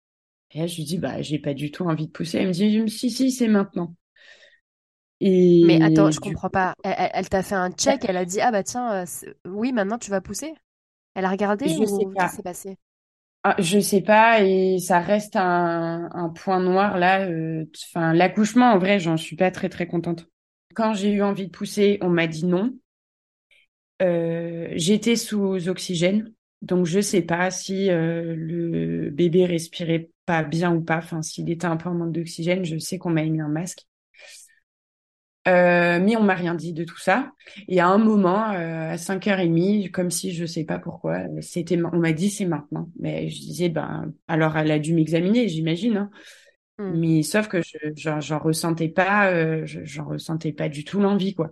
Et là, je lui dis bah j'ai pas du tout envie de pousser. Elle me dit si si, c'est maintenant. Et mais attends, je comprends pas. Elle, t'a fait un check, elle a dit ah bah tiens, euh, oui maintenant tu vas pousser? Elle a regardé je ou qu'est-ce qui s'est passé? Ah, je sais pas et ça reste un, un point noir là. Euh, enfin, l'accouchement en vrai, j'en suis pas très très contente. Quand j'ai eu envie de pousser, on m'a dit non. Euh, j'étais sous oxygène, donc je sais pas si euh, le bébé respirait pas bien ou pas. Enfin, s'il était un peu en manque d'oxygène, je sais qu'on m'a mis un masque. Euh, mais on m'a rien dit de tout ça. Et à un moment, euh, à 5h30, comme si je sais pas pourquoi, c'était, on m'a dit c'est maintenant. Mais je disais, ben, alors elle a dû m'examiner, j'imagine. Hein. Hmm. Mais sauf que je, j'en, ressentais pas, euh, j'en ressentais pas du tout l'envie, quoi.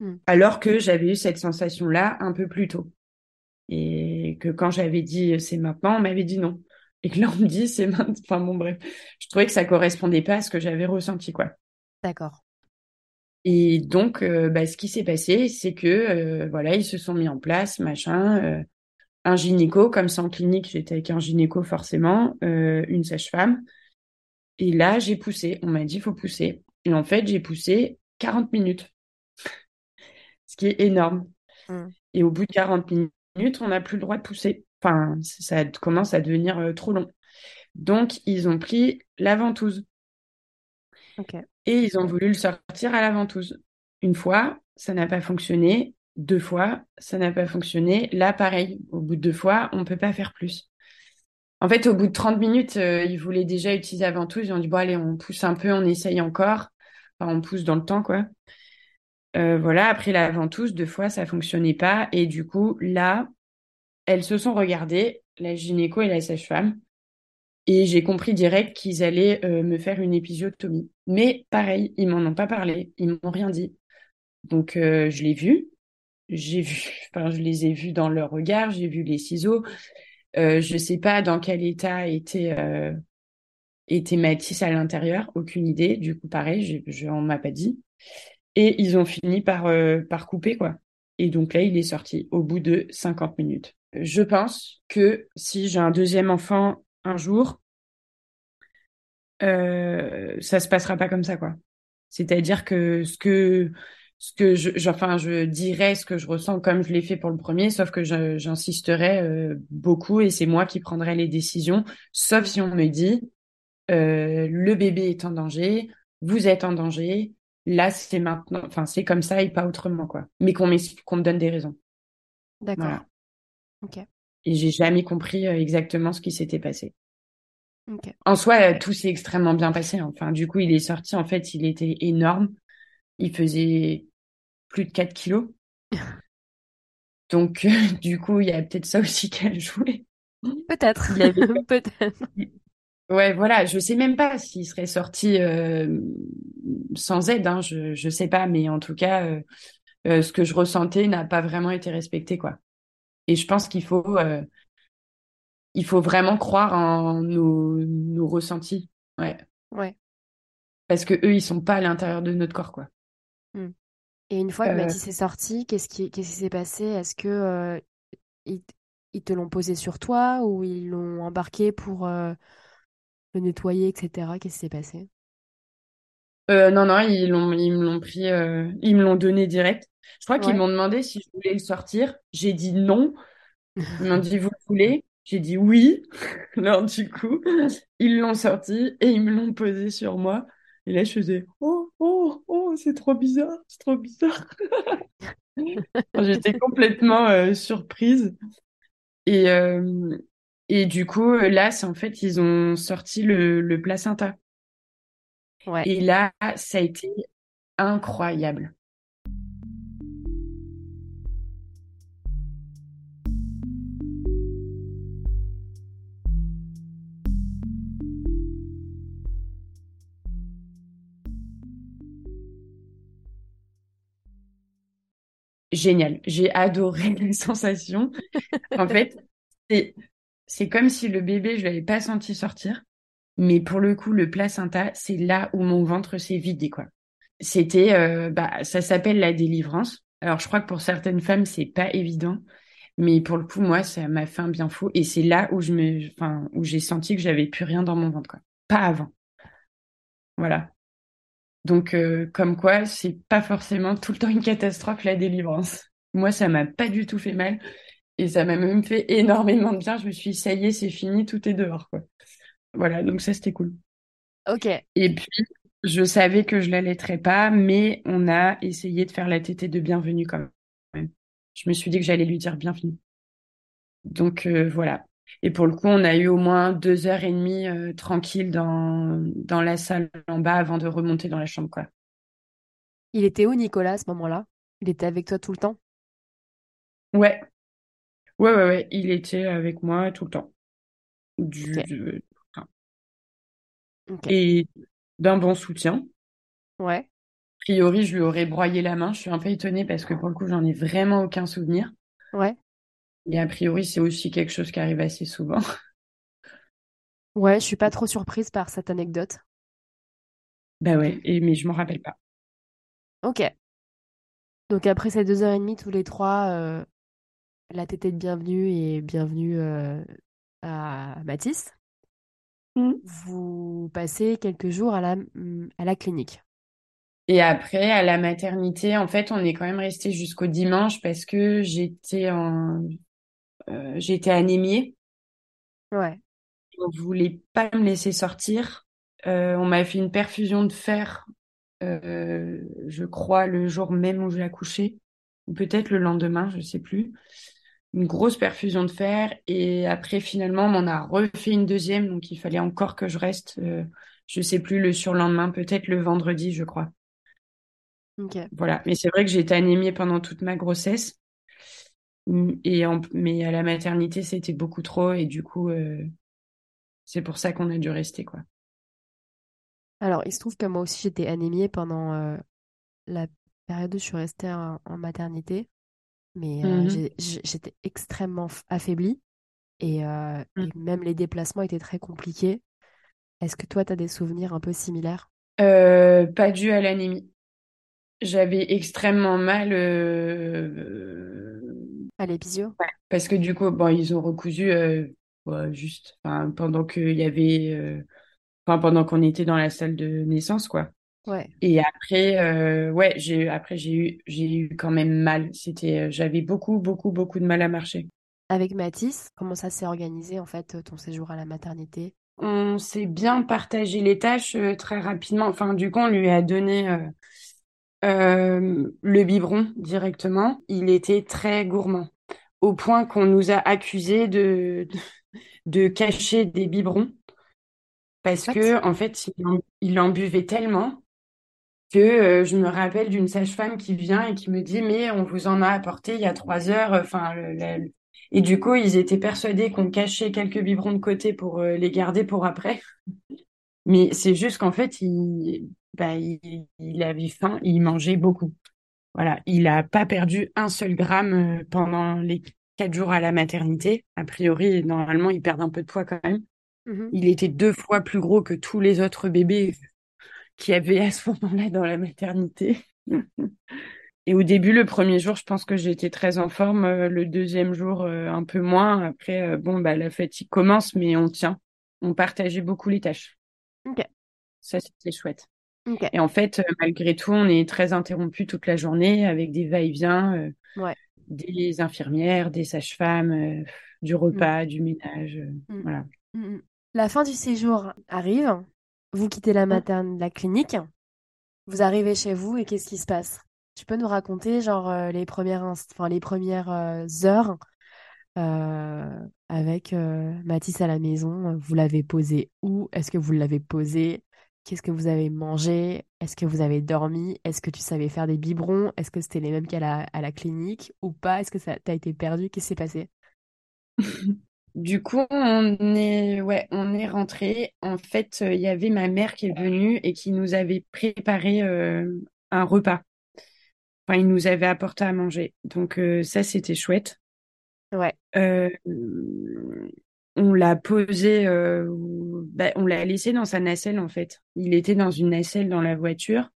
Hmm. Alors que j'avais eu cette sensation-là un peu plus tôt. Et que quand j'avais dit c'est maintenant, on m'avait dit non. Et que là, on me dit c'est maintenant. Enfin bon, bref. Je trouvais que ça correspondait pas à ce que j'avais ressenti, quoi. D'accord. Et donc, euh, bah, ce qui s'est passé, c'est que euh, voilà, ils se sont mis en place, machin, euh, un gynéco, comme ça en clinique, j'étais avec un gynéco forcément, une sage-femme. Et là, j'ai poussé. On m'a dit, il faut pousser. Et en fait, j'ai poussé 40 minutes, ce qui est énorme. Mmh. Et au bout de 40 minutes, on n'a plus le droit de pousser. Enfin, ça commence à devenir trop long. Donc, ils ont pris la ventouse. Et ils ont voulu le sortir à la ventouse. Une fois, ça n'a pas fonctionné. Deux fois, ça n'a pas fonctionné. Là, pareil, au bout de deux fois, on ne peut pas faire plus. En fait, au bout de 30 minutes, euh, ils voulaient déjà utiliser la ventouse. Ils ont dit, bon, allez, on pousse un peu, on essaye encore. Enfin, on pousse dans le temps, quoi. Euh, voilà, après la ventouse, deux fois, ça fonctionnait pas. Et du coup, là, elles se sont regardées, la gynéco et la sage-femme. Et j'ai compris direct qu'ils allaient euh, me faire une épisiotomie. Mais pareil, ils m'en ont pas parlé, ils m'ont rien dit. Donc euh, je l'ai vu, j'ai vu, enfin je les ai vus dans leur regard, j'ai vu les ciseaux. Euh, je sais pas dans quel état était était Mathis à l'intérieur, aucune idée. Du coup pareil, je, je on m'a pas dit. Et ils ont fini par euh, par couper quoi. Et donc là, il est sorti au bout de 50 minutes. Je pense que si j'ai un deuxième enfant un jour, euh, ça se passera pas comme ça, quoi. C'est-à-dire que ce que ce que je, enfin, je dirais ce que je ressens comme je l'ai fait pour le premier, sauf que j'insisterai euh, beaucoup et c'est moi qui prendrai les décisions, sauf si on me dit euh, le bébé est en danger, vous êtes en danger, là c'est maintenant, enfin c'est comme ça et pas autrement quoi. Mais qu'on qu'on me donne des raisons. D'accord. Ok. Et j'ai jamais compris euh, exactement ce qui s'était passé. En soi, tout s'est extrêmement bien passé. Enfin, du coup, il est sorti. En fait, il était énorme. Il faisait plus de 4 kilos. Donc, du coup, il y a peut-être ça aussi qu'elle jouait. Peut-être. peut-être. Ouais, voilà. Je sais même pas s'il serait sorti euh, sans aide. Hein. Je je sais pas, mais en tout cas, euh, euh, ce que je ressentais n'a pas vraiment été respecté, quoi. Et je pense qu'il faut il faut vraiment croire en nos, nos ressentis. Ouais. Ouais. Parce que eux, ils sont pas à l'intérieur de notre corps, quoi. Hmm. Et une fois que. Mathis est sorti, qu'est-ce qui qu'est-ce qui s'est passé? Est-ce que euh, ils, ils, te l'ont posé sur toi ou ils l'ont embarqué pour le nettoyer, etc. Qu'est-ce qui s'est passé? Euh, non, non, ils l'ont, ils me l'ont pris, ils me l'ont donné direct. Je crois qu'ils m'ont demandé si je voulais le sortir. J'ai dit non. Ils m'ont dit vous le voulez? J'ai dit oui. Alors du coup, ils l'ont sorti et ils me l'ont posé sur moi. Et là, je faisais oh oh oh, c'est trop bizarre, c'est trop bizarre. J'étais complètement euh, surprise. Et euh, et du coup, là, c'est en fait, ils ont sorti le, le placenta. Ouais. Et là, ça a été incroyable. génial. J'ai adoré les sensations. en fait, c'est, c'est comme si le bébé, je l'avais pas senti sortir, Mais pour le coup, le placenta, c'est là où mon ventre s'est vidé, quoi. C'était, euh, bah, ça s'appelle la délivrance. Alors, je crois que pour certaines femmes, c'est pas évident. Mais pour le coup, moi, ça m'a fait un bien fou. Et c'est là où je me, enfin, où j'ai senti que j'avais plus rien dans mon ventre, quoi. Pas avant. Voilà. Donc, euh, comme quoi, c'est pas forcément tout le temps une catastrophe, la délivrance. Moi, ça m'a pas du tout fait mal. Et ça m'a même fait énormément de bien. Je me suis dit, ça y est, c'est fini, tout est dehors, quoi. Voilà, donc ça, c'était cool. Ok. Et puis, je savais que je l'allaiterais pas, mais on a essayé de faire la tétée de bienvenue quand même. Je me suis dit que j'allais lui dire bienvenue. Donc, euh, voilà. Et pour le coup, on a eu au moins deux heures et demie euh, tranquille dans, dans la salle en bas avant de remonter dans la chambre, quoi. Il était où, Nicolas, à ce moment-là? Il était avec toi tout le temps? Ouais. Ouais, ouais, ouais. Il était avec moi tout le temps. Du, Ok. et d'un bon soutien. Ouais. A priori, je lui aurais broyé la main. Je suis un peu étonnée parce que pour le coup, j'en ai vraiment aucun souvenir. Ouais. Et a priori, c'est aussi quelque chose qui arrive assez souvent. Ouais, je suis pas trop surprise par cette anecdote. Bah ouais, et, mais je m'en rappelle pas. Ok. Donc après ces deux heures et demie tous les trois, euh, la tétée de bienvenue et bienvenue euh, à Mathis, Mm. vous passez quelques jours à la, à la clinique. Et après, à la maternité, en fait, on est quand même resté jusqu'au dimanche parce que j'étais en, euh, j'étais anémiée. Ouais. On voulait pas me laisser sortir. Euh, on m'a fait une perfusion de fer, euh, je crois, le jour même où j'ai accouché, ou peut-être le lendemain, je sais plus. Une grosse perfusion de fer. Et après, finalement, on m'en a refait une deuxième, donc il fallait encore que je reste, euh, je sais plus, le surlendemain, peut-être le vendredi, je crois. Voilà. Mais c'est vrai que j'ai été anémiée pendant toute ma grossesse. Et en- mais à la maternité, c'était beaucoup trop. Et du coup, euh, c'est pour ça qu'on a dû rester, quoi. Alors, il se trouve que moi aussi j'étais anémiée pendant euh, la période où je suis restée en, en maternité, mais euh, j'ai- j'étais extrêmement affaiblie et, euh, Mm. et même les déplacements étaient très compliqués. Est-ce que toi, tu as des souvenirs un peu similaires? Euh, pas dû à l'anémie. J'avais extrêmement mal À l'épisio? parce que du coup, bon, ils ont recousu ouais, juste pendant qu'il y avait, enfin pendant qu'on était dans la salle de naissance, quoi. Ouais. Et après, euh, ouais, j'ai après j'ai eu j'ai eu quand même mal. C'était, euh, j'avais beaucoup beaucoup beaucoup de mal à marcher. Avec Mathis, comment ça s'est organisé en fait ton séjour à la maternité? On s'est bien partagé les tâches euh, très rapidement. Enfin, du coup, on lui a donné euh, euh, le biberon directement. Il était très gourmand, au point qu'on nous a accusés de, de, de cacher des biberons parce What? que, en fait, il en, il en buvait tellement que euh, je me rappelle d'une sage-femme qui vient et qui me dit, mais on vous en a apporté il y a trois heures. Enfin, le- le- et du coup, ils étaient persuadés qu'on cachait quelques biberons de côté pour euh, les garder pour après. Mais c'est juste qu'en fait, il, bah, il, il avait faim, il mangeait beaucoup. Voilà, il a pas perdu un seul gramme euh, pendant les quatre jours à la maternité. A priori, normalement, il perd un peu de poids quand même. Mhm. Il était deux fois plus gros que tous les autres bébés qu'il y avait à ce moment-là dans la maternité. Et au début, le premier jour, je pense que j'étais très en forme. Euh, Le deuxième jour, euh, un peu moins. Après, euh, bon, bah, la fatigue commence, mais on tient. On partageait beaucoup les tâches. Ça, c'était chouette. Et en fait, malgré tout, on est très interrompu toute la journée avec des va-et-vient, euh, Ouais. des infirmières, des sages-femmes, euh, du repas, du ménage. euh, Mm. Voilà. Mhm. La fin du séjour arrive. Vous quittez la materne, la clinique. Vous arrivez chez vous et qu'est-ce qui se passe? Tu peux nous raconter genre euh, les premières enfin, les premières euh, heures euh, avec Mathis à la maison? Vous l'avez posé où? Est-ce que vous l'avez posé? Qu'est-ce que vous avez mangé? Est-ce que vous avez dormi? Est-ce que tu savais faire des biberons? Est-ce que c'était les mêmes qu'à la, à la clinique ou pas? Est-ce que ça t'as été perdu? Qu'est-ce qui s'est passé? Du coup, on est, ouais, on est rentré. En fait, euh, il y avait ma mère qui est venue et qui nous avait préparé euh, un repas. Enfin, il nous avait apporté à manger. Donc euh, ça, c'était chouette. Ouais. On l'a posé, bah, on l'a laissé dans sa nacelle en fait. Il était dans une nacelle dans la voiture,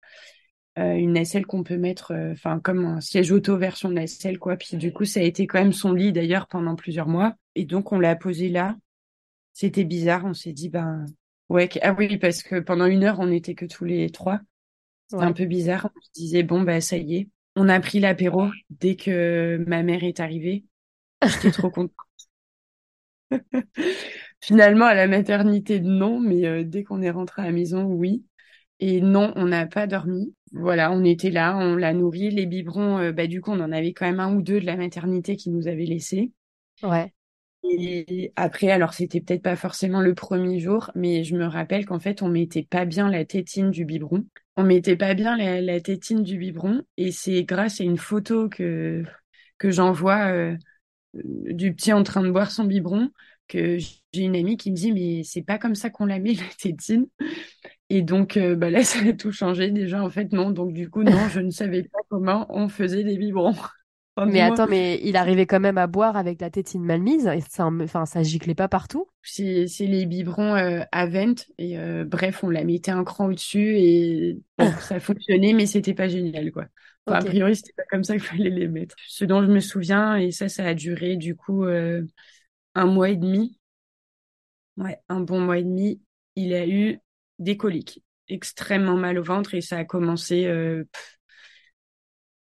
euh, une nacelle qu'on peut mettre, euh, enfin comme un siège auto version nacelle quoi. Puis du coup, ça a été quand même son lit d'ailleurs pendant plusieurs mois. Et donc on l'a posé là. C'était bizarre. On s'est dit ben ouais ah oui parce que pendant une heure on n'était que tous les trois. C'était un peu bizarre. On se disait bon bah ça y est. On a pris l'apéro dès que ma mère est arrivée. J'étais trop contente. Finalement, à la maternité, non, mais euh, dès qu'on est rentré à la maison, oui. Et non, on n'a pas dormi. Voilà, on était là, on l'a nourri. Les biberons, euh, bah, du coup, on en avait quand même un ou deux de la maternité qui nous avaient laissés. Ouais. Et après, alors c'était peut-être pas forcément le premier jour, mais je me rappelle qu'en fait, on mettait pas bien la tétine du biberon. On mettait pas bien la, tétine du biberon, et c'est grâce à une photo que que j'envoie euh, du petit en train de boire son biberon que j'ai une amie qui me dit mais c'est pas comme ça qu'on la met la tétine et donc euh, bah là ça a tout changé déjà en fait non donc du coup non je ne savais pas comment on faisait des biberons mais attends mais il arrivait quand même à boire avec la tétine mal mise et ça enfin ça giclait pas partout c'est les biberons euh, à vente et euh, bref on la mettait un cran au dessus et ça fonctionnait mais c'était pas génial quoi A priori, c'était pas comme ça qu'il fallait les mettre. Ce dont je me souviens, et ça, ça a duré du coup un mois et demi. Ouais, un bon mois et demi. Il a eu des coliques, extrêmement mal au ventre et ça a commencé euh,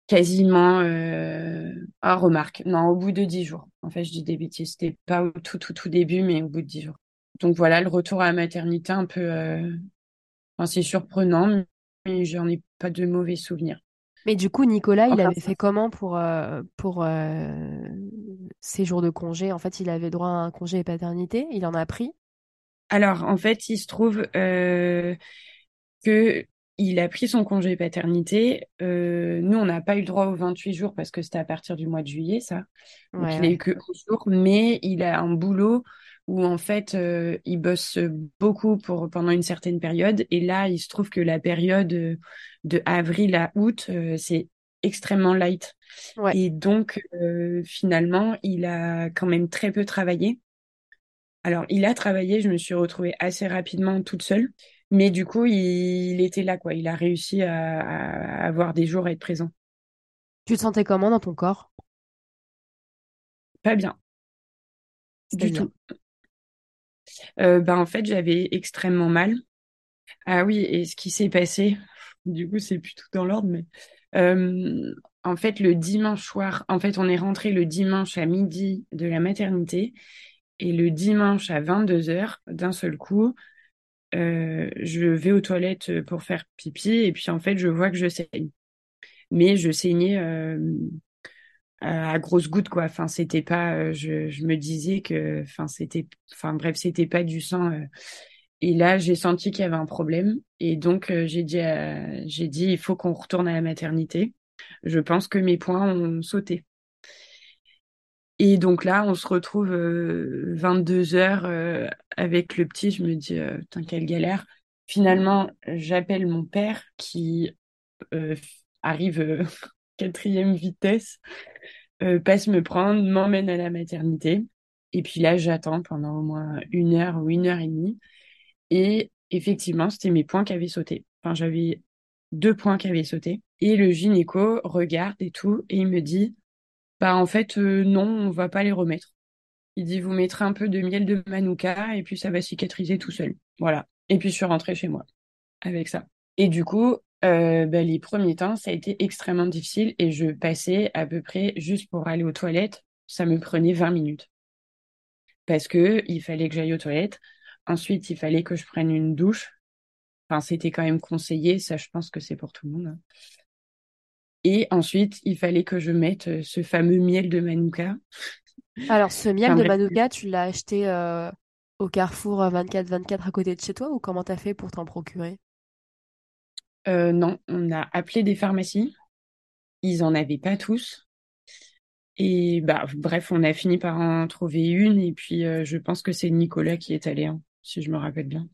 quasiment euh, à remarque. Non, au bout de dix jours. En fait, je dis des bêtises. C'était pas au tout, tout, tout début, mais au bout de dix jours. Donc voilà, le retour à la maternité un peu. Euh... Enfin, c'est surprenant, mais j'en ai pas de mauvais souvenirs. Mais du coup, Nicolas, il avait fait comment pour, euh, pour ses jours de congé? En fait, il avait droit à un congé paternité? Il en a pris? Alors, en fait, il se trouve euh, que il a pris son congé paternité. nous, on n'a pas eu le droit aux 28 jours parce que c'était à partir du mois de juillet, ça. Donc, il a eu que 11 jours, mais il a un boulot où en fait euh, il bosse beaucoup pour pendant une certaine période. Et là il se trouve que la période euh, de avril à août euh, c'est extrêmement light. Et donc finalement il a quand même très peu travaillé alors il a travaillé je me suis retrouvée assez rapidement toute seule mais du coup il, était là quoi. Il a réussi à, à avoir des jours à être présent. Tu te sentais comment dans ton corps? Pas bien. Du tout. Euh, ben, en fait, j'avais extrêmement mal. Ah oui, et ce qui s'est passé, du coup, c'est plus tout dans l'ordre, mais euh, en fait, le dimanche soir, en fait, on est rentré le dimanche à midi de la maternité et le dimanche à 22h, d'un seul coup, euh, je vais aux toilettes pour faire pipi et puis en fait, je vois que je saigne. Mais je saignais à grosses gouttes quoi enfin c'était pas euh, je, me disais que enfin c'était enfin bref c'était pas du sang euh. et là j'ai senti qu'il y avait un problème et donc euh, j'ai dit j'ai dit il faut qu'on retourne à la maternité je pense que mes points ont sauté et donc là on se retrouve 22 heures avec le petit je me dis putain quelle galère finalement j'appelle mon père qui arrive quatrième vitesse, euh, passe me prendre, m'emmène à la maternité. Et puis là, j'attends pendant au moins une heure ou une heure et demie. Et effectivement, c'était mes points qui avaient sauté. Enfin, j'avais deux points qui avaient sauté. Et le gynéco regarde et tout, et il me dit, bah en fait, euh, non, on va pas les remettre. Il dit, vous mettrez un peu de miel de manuka et puis ça va cicatriser tout seul. Voilà. Et puis je suis rentrée chez moi avec ça. Et du coup, euh, bah, les premiers temps, ça a été extrêmement difficile et je passais à peu près juste pour aller aux toilettes, ça me prenait 20 minutes. Parce que il fallait que j'aille aux toilettes. Ensuite, il fallait que je prenne une douche. Enfin, c'était quand même conseillé, ça je pense que c'est pour tout le monde. Hein. Et ensuite, il fallait que je mette euh, ce fameux miel de Manuka. Alors, ce miel de Manuka, tu l'as acheté euh, au Carrefour 24-24 à côté de chez toi ou comment t'as fait pour t'en procurer? Euh, non, on a appelé des pharmacies. Ils en avaient pas tous. Et bah, bref, on a fini par en trouver une. Et puis, euh, je pense que c'est Nicolas qui est allé, hein, si je me rappelle bien.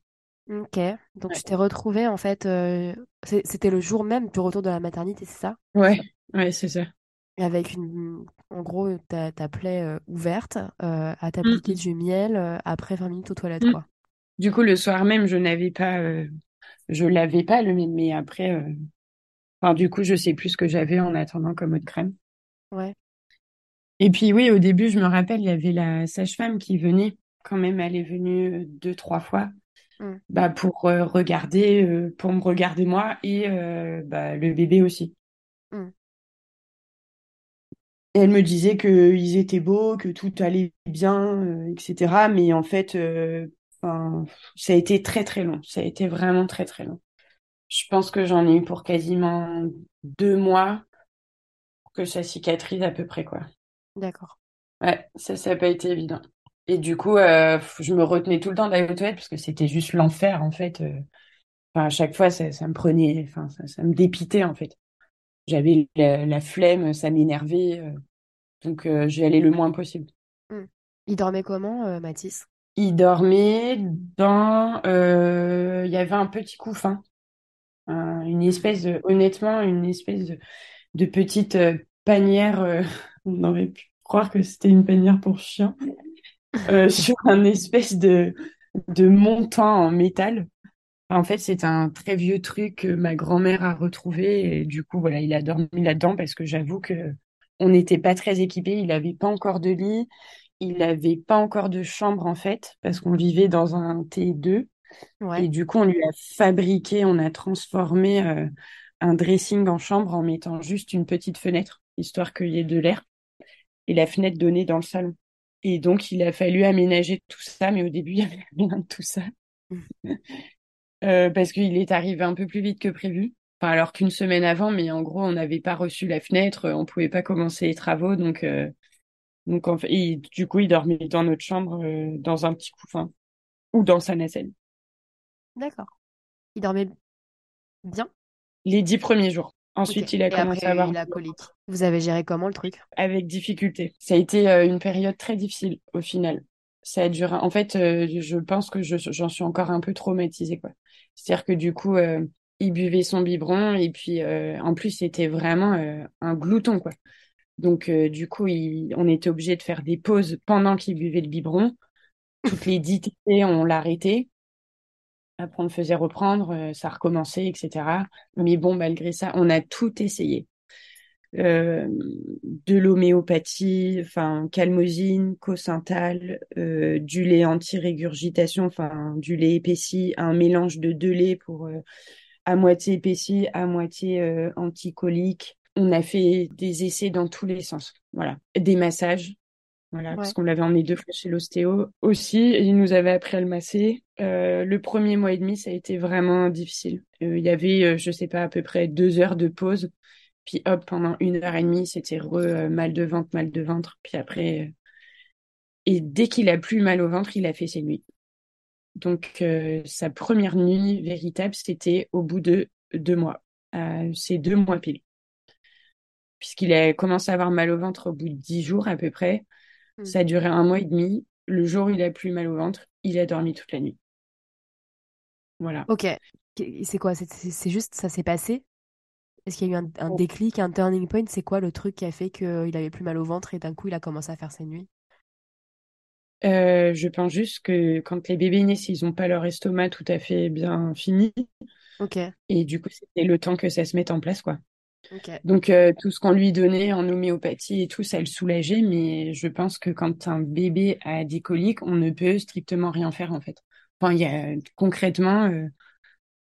Ok, donc tu t'es retrouvée en fait, euh, c'était le jour même du retour de la maternité, c'est ça? Ouais, ouais, c'est ça. avec une, en gros, ta, ta plaie euh, ouverte, euh, à t'appliquer du miel après 20 minutes aux toilettes, mm. quoi. Du coup, le soir même, je n'avais pas, je l'avais pas le mais mais après, enfin, du coup, je sais plus ce que j'avais en attendant comme eau de crème. Ouais. Et puis oui, au début, je me rappelle, il y avait la sage-femme qui venait quand même, elle est venue deux, trois fois, Mm. bah pour euh, regarder, euh, pour me regarder moi et euh, bah, le bébé aussi. Mm. Et elle me disait qu'ils étaient beaux, que tout allait bien, etc. Mais en fait, enfin, ça a été très très long. Ça a été vraiment très très long. Je pense que j'en ai eu pour quasiment deux mois pour que ça cicatrise à peu près, quoi. D'accord. Ouais, ça, ça n'a pas été évident. Et du coup, euh, je me retenais tout le temps d'aller aux toilettes parce que c'était juste l'enfer, en fait. euh. Enfin, à chaque fois, ça, ça me prenait, enfin, ça, ça me dépitait, en fait. J'avais la, la flemme, ça m'énervait. euh. Donc, euh, j'y allais le moins possible. Mm. Il dormait comment, Mathis? Il dormait dans... il y avait un petit couffin. Un- une espèce de... Honnêtement, une espèce de, de petite panière. on aurait pu croire que c'était une panière pour chien. Euh, sur un espèce de, de montant en métal. En fait, c'est un très vieux truc que ma grand-mère a retrouvé. Et du coup, voilà, il a dormi là-dedans parce que j'avoue que on n'était pas très équipés. Il n'avait pas encore de lit. Il n'avait pas encore de chambre, en fait, parce qu'on vivait dans un T2. Ouais. Et du coup, on lui a fabriqué, on a transformé euh, un dressing en chambre en mettant juste une petite fenêtre, histoire qu'il y ait de l'air. Et la fenêtre donnait dans le salon. Et donc, il a fallu aménager tout ça, mais au début, il y avait rien de tout ça. Euh, parce qu'il est arrivé un peu plus vite que prévu. Enfin, alors qu'une semaine avant, mais en gros, on n'avait pas reçu la fenêtre, on pouvait pas commencer les travaux, donc, euh, donc en fait, et du coup, il dormait dans notre chambre, euh, dans un petit couffin, ou dans sa nacelle. D'accord. Il dormait bien? Les dix premiers jours. Ensuite, il a Et commencé à avoir il a colique. Vous avez géré comment le truc? avec difficulté. Ça a été euh, une période très difficile au final. Ça a duré. En fait, euh, je pense que je- j'en suis encore un peu traumatisée, quoi. C'est-à-dire que du coup, euh, il buvait son biberon et puis euh, en plus, c'était vraiment euh, un glouton, quoi. Donc, du coup, il- on était obligé de faire des pauses pendant qu'il buvait le biberon. Toutes les dix on l'arrêtait. Après, on faisait reprendre, euh, ça recommençait, etc. Mais bon, malgré ça, on a tout essayé euh, de l'homéopathie, enfin calmosine, cosantal, euh, du lait anti-régurgitation, enfin du lait épaissi, un mélange de deux laits pour à moitié épaissi, à moitié anticolique. On a fait des essais dans tous les sens, voilà, des massages. Voilà, Ouais. parce qu'on l'avait emmené deux fois chez l'ostéo aussi. Il nous avait appris à le masser. Euh, le premier mois et demi, ça a été vraiment difficile. Euh, il y avait, euh, je sais pas, à peu près deux heures de pause. Puis hop, pendant une heure et demie, c'était re mal de ventre, mal de ventre. Puis après, et dès qu'il a plus mal au ventre, il a fait ses nuits. Donc euh, sa première nuit véritable, c'était au bout de deux mois. Euh, c'est deux mois pile. Puisqu'il a commencé à avoir mal au ventre au bout de dix jours à peu près. Mm. Ça a duré un mois et demi. Le jour où il a plus mal au ventre, il a dormi toute la nuit. Voilà. Ok. C'est quoi? C'est juste, ça s'est passé? Est-ce qu'il y a eu un, un déclic, un turning point? C'est quoi le truc qui a fait qu'il avait plus mal au ventre et d'un coup il a commencé à faire ses nuits? Euh, je pense juste que quand les bébés naissent, ils n'ont pas leur estomac tout à fait bien fini. Ok, Et du coup, c'était le temps que ça se mette en place, quoi. Donc, euh, tout ce qu'on lui donnait en homéopathie et tout, ça le soulageait. Mais je pense que quand un bébé a des coliques, on ne peut strictement rien faire, en fait. Enfin, il y a concrètement, euh,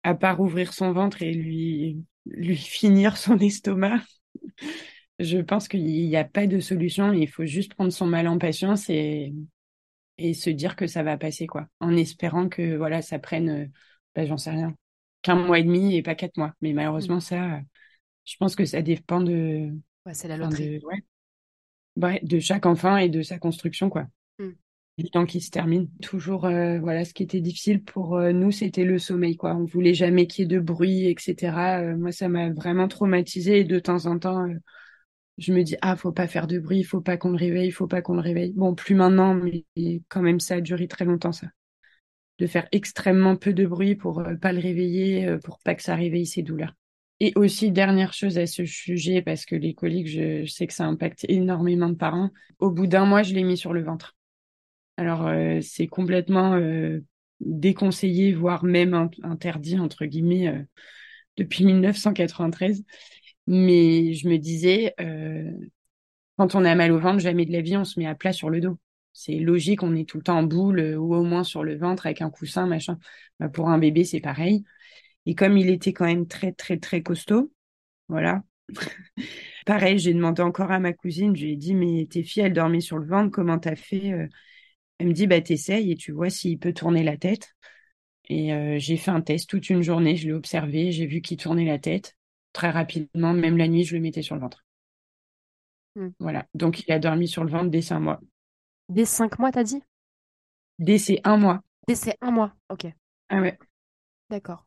à part ouvrir son ventre et lui, lui finir son estomac, je pense qu'il n'y a pas de solution. Il faut juste prendre son mal en patience et, et se dire que ça va passer, quoi. En espérant que, voilà, ça prenne, euh, bah, j'en sais rien, qu'un mois et demi et pas quatre mois. Mais malheureusement, ça, je pense que ça dépend de, Ouais, c'est la enfin, loterie. de, ouais, Ouais, de chaque enfant et de sa construction, quoi. Mm. Du temps qui se termine. Toujours, euh, voilà, ce qui était difficile pour euh, nous, c'était le sommeil, quoi. On voulait jamais qu'il y ait de bruit, etc. Euh, moi, ça m'a vraiment traumatisée et de temps en temps, je me dis, ah, faut pas faire de bruit, faut pas qu'on le réveille, faut pas qu'on le réveille. Bon, plus maintenant, mais quand même, ça a duré très longtemps, ça. De faire extrêmement peu de bruit pour pas le réveiller, pour pas que ça réveille ses douleurs. Et aussi, dernière chose à ce sujet, parce que les coliques, je, sais que ça impacte énormément de parents. Au bout d'un mois, je l'ai mis sur le ventre. Alors, euh, c'est complètement euh, déconseillé, voire même in- interdit, entre guillemets, euh, depuis 1993. Mais je me disais, quand on a mal au ventre, jamais de la vie, on se met à plat sur le dos. C'est logique, on est tout le temps en boule ou au moins sur le ventre avec un coussin, machin. Bah, pour un bébé, c'est pareil. Et comme il était quand même très, très, très costaud, voilà. Pareil, j'ai demandé encore à ma cousine, je lui ai dit, mais tes filles, elles dormaient sur le ventre, comment t'as fait? euh? Elle me dit, bah, t'essayes et tu vois s'il peut tourner la tête. Et euh, j'ai fait un test toute une journée, je l'ai observé, j'ai vu qu'il tournait la tête très rapidement, même la nuit, je le mettais sur le ventre. Hmm. Voilà. Donc, il a dormi sur le ventre dès cinq mois. Dès 5 mois, t'as dit? Dès ses un mois. Dès ces un mois. Ok, Ah ouais. d'accord.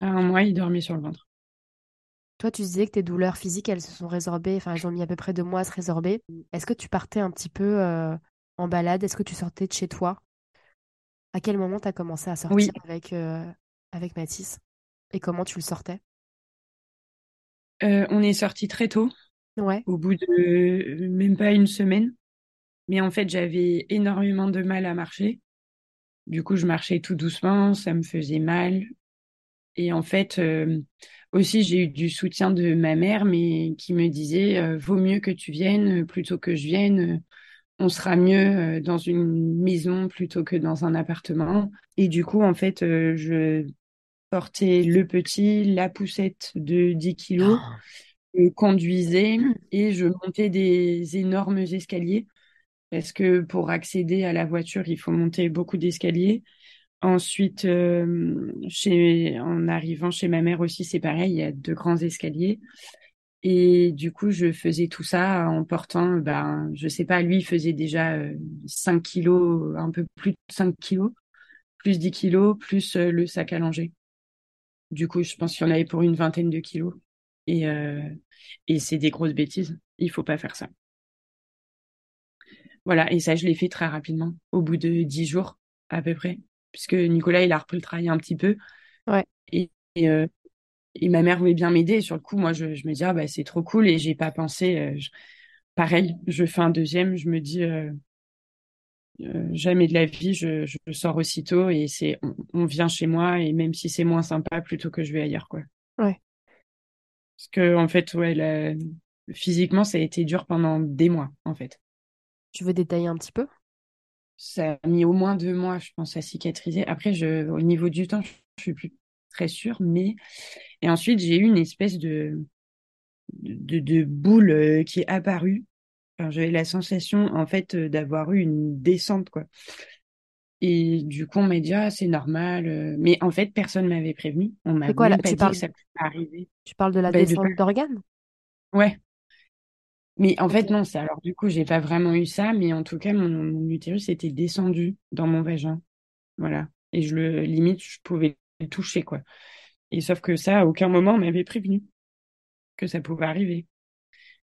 À un mois, il dormait sur le ventre. Toi, tu disais que tes douleurs physiques, elles se sont résorbées, enfin, elles ont mis à peu près deux mois à se résorber. Est-ce que tu partais un petit peu euh, en balade? Est-ce que tu sortais de chez toi? À quel moment tu as commencé à sortir Oui. avec, euh, avec Mathis? Et comment tu le sortais? Euh, on est sorti très tôt, Ouais. au bout de même pas une semaine. Mais en fait, j'avais énormément de mal à marcher. Du coup, je marchais tout doucement, ça me faisait mal. Et en fait, euh, aussi, j'ai eu du soutien de ma mère, mais qui me disait, euh, vaut mieux que tu viennes euh, plutôt que je vienne. On sera mieux dans une maison plutôt que dans un appartement. Et du coup, en fait, euh, je portais le petit, la poussette de 10 kilos, je conduisais et je montais des énormes escaliers parce que pour accéder à la voiture, il faut monter beaucoup d'escaliers. Ensuite, euh, en arrivant chez ma mère aussi, c'est pareil, il y a deux grands escaliers. Et du coup, je faisais tout ça en portant, ben, je sais pas, lui, il faisait déjà euh, 5 kilos, un peu plus de 5 kilos, plus 10 kilos, plus euh, le sac à langer. Du coup, je pense qu'il y en avait pour une vingtaine de kilos. Et, euh, et c'est des grosses bêtises. Il faut pas faire ça. Voilà, et ça, je l'ai fait très rapidement, au bout de dix jours à peu près, puisque Nicolas, il a repris le travail un petit peu. Ouais. Et, et, euh, et ma mère voulait bien m'aider. Et sur le coup, moi, je, je me dis, ah, bah, c'est trop cool. Et j'ai pas pensé, euh, je- pareil, je fais un deuxième, je me dis, euh, euh, jamais de la vie, je, je sors aussitôt et c'est, on, on vient chez moi et même si c'est moins sympa, plutôt que je vais ailleurs, quoi. Ouais. Parce que, en fait, ouais, la- physiquement, ça a été dur pendant des mois, en fait. Tu veux détailler un petit peu? Ça a mis au moins deux mois, je pense, à cicatriser. Après, je, au niveau du temps, je suis plus très sûre, mais et ensuite j'ai eu une espèce de de, de boule euh, qui est apparue. Enfin, j'avais la sensation, en fait, euh, d'avoir eu une descente, quoi. Et du coup, on m'a dit, ah, c'est normal. euh. Mais en fait, personne m'avait prévenu. On m'a C'est quoi, là même pas Tu dit parles, que ça pouvait arriver. tu parles de la Bah, de descente d'organes? Ouais. Mais en fait, non, c'est alors du coup, j'ai pas vraiment eu ça, mais en tout cas, mon, mon utérus était descendu dans mon vagin. Voilà. Et je le, limite, je pouvais le toucher, quoi. Et sauf que ça, à aucun moment, on m'avait prévenu que ça pouvait arriver.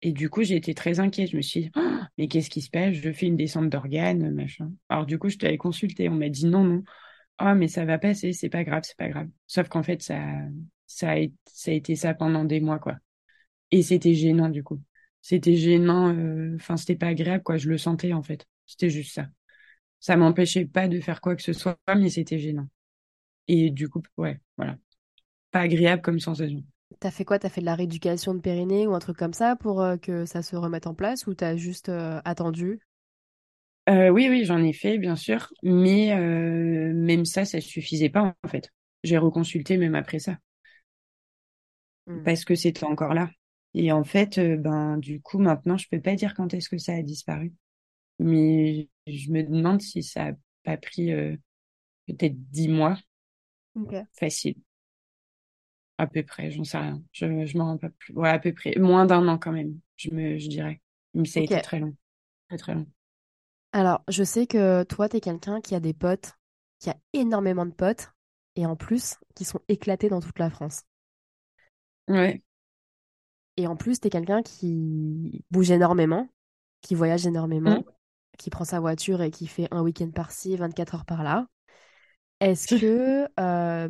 Et du coup, j'ai été très inquiète. Je me suis dit, Oh, mais qu'est-ce qui se passe? Je fais une descente d'organes, machin. Alors du coup, je t'avais consulté. On m'a dit non, non. Oh, mais ça va passer, c'est pas grave, c'est pas grave. Sauf qu'en fait, ça, ça a, été- ça a été ça pendant des mois, quoi. Et c'était gênant, du coup. C'était gênant, euh, enfin, c'était pas agréable, quoi. Je le sentais, en fait. C'était juste ça. Ça m'empêchait pas de faire quoi que ce soit, mais c'était gênant. Et du coup, ouais, voilà. Pas agréable comme sensation. T'as fait quoi? T'as fait de la rééducation de périnée ou un truc comme ça pour euh, que ça se remette en place ou t'as juste euh, attendu? Euh, oui, oui, j'en ai fait, bien sûr, mais même ça, ça suffisait pas, en fait. J'ai reconsulté même après ça, Hmm. parce que c'était encore là. Et en fait, euh, ben, du coup, maintenant, je peux pas dire quand est-ce que ça a disparu, mais je me demande si ça a pas pris euh, peut-être dix mois, facile, à peu près, j'en sais rien. Je, je m'en rends pas plus. Ouais, à peu près, moins d'un an quand même, je me, je dirais. Mais ça a été très long, très très long. Alors, je sais que toi, t'es quelqu'un qui a des potes, qui a énormément de potes, et en plus, qui sont éclatés dans toute la France. Ouais, Et en plus, t'es quelqu'un qui bouge énormément, qui voyage énormément, Mm. qui prend sa voiture et qui fait un week-end par-ci, 24 heures par-là. Est-ce que, euh,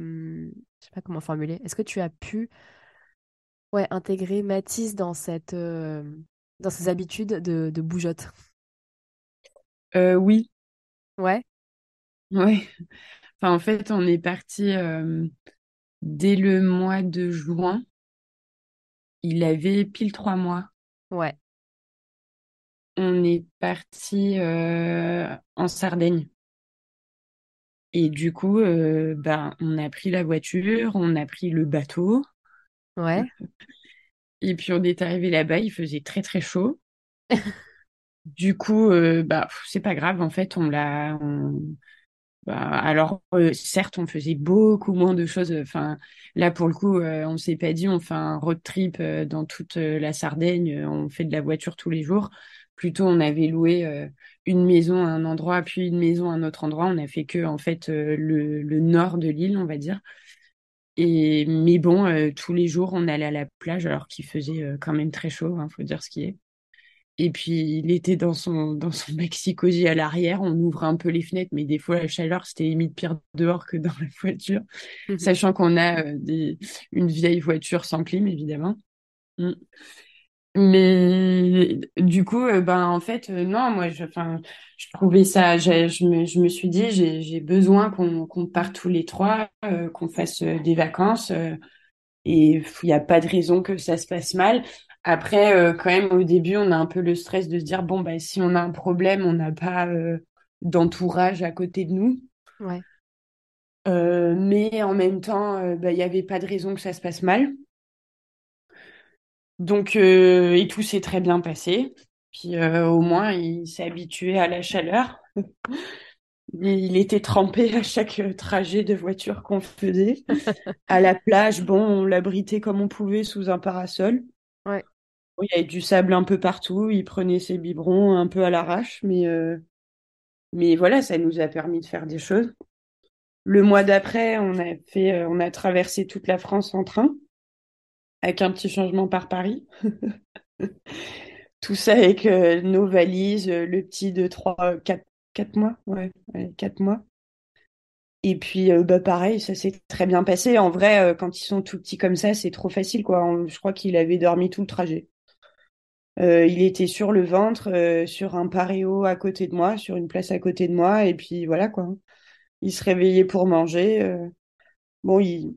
je sais pas comment formuler, est-ce que tu as pu ouais, intégrer Mathis dans cette, euh, dans ses habitudes de, de bougeotte? Euh, oui, Ouais, ouais. Enfin, en fait, on est parti dès le mois de juin. Il avait pile trois mois. ouais, On est parti euh, en Sardaigne. Et du coup, euh, ben, on a pris la voiture, on a pris le bateau. ouais. Et puis, on est arrivé là-bas, il faisait très, très chaud. Du coup, euh, bah, c'est pas grave, en fait, on l'a. on- bah, alors, euh, certes, on faisait beaucoup moins de choses. Là, pour le coup, euh, on s'est pas dit, on fait un road trip euh, dans toute euh, la Sardaigne, on fait de la voiture tous les jours. Plutôt, on avait loué une maison à un endroit, puis une maison à un autre endroit. On a fait que, en fait, le, nord de l'île, on va dire. Et, mais bon, tous les jours, on allait à la plage, alors qu'il faisait quand même très chaud, hein, faut dire ce qui est. Et puis, il était dans son, dans son maxi cosy à l'arrière. On ouvrait un peu les fenêtres, mais des fois, la chaleur, c'était limite pire dehors que dans la voiture. Sachant qu'on a euh, des, une vieille voiture sans clim, évidemment. Mm. Mais du coup, euh, ben, en fait, euh, non, moi, je, enfin, je trouvais ça, je me, je me suis dit, j'ai, j'ai besoin qu'on, qu'on parte tous les trois, qu'on fasse des vacances. et il n'y a pas de raison que ça se passe mal. Après, euh, quand même, au début, on a un peu le stress de se dire, bon, bah, si on a un problème, on n'a pas euh, d'entourage à côté de nous. Ouais. Euh, mais en même temps, bah, il n'y avait pas de raison que ça se passe mal. Donc, et tout s'est très bien passé. Puis au moins, il s'est habitué à la chaleur. Il était trempé à chaque trajet de voiture qu'on faisait. À la plage, bon, on l'abritait comme on pouvait sous un parasol. Il y avait du sable un peu partout. Il prenait ses biberons un peu à l'arrache, mais euh, mais voilà, ça nous a permis de faire des choses. Le mois d'après, on a fait, euh, on a traversé toute la France en train, avec un petit changement par Paris. Tout ça avec euh, nos valises, le petit de 3, 4, 4 mois, ouais, ouais, 4 mois. Et puis, bah, pareil, ça s'est très bien passé. En vrai, quand ils sont tout petits comme ça, c'est trop facile, quoi. Je crois qu'il avait dormi tout le trajet. Euh, il était sur le ventre, euh, sur un paréo à côté de moi, sur une place à côté de moi, et puis voilà, quoi. Il se réveillait pour manger. euh. Bon, il,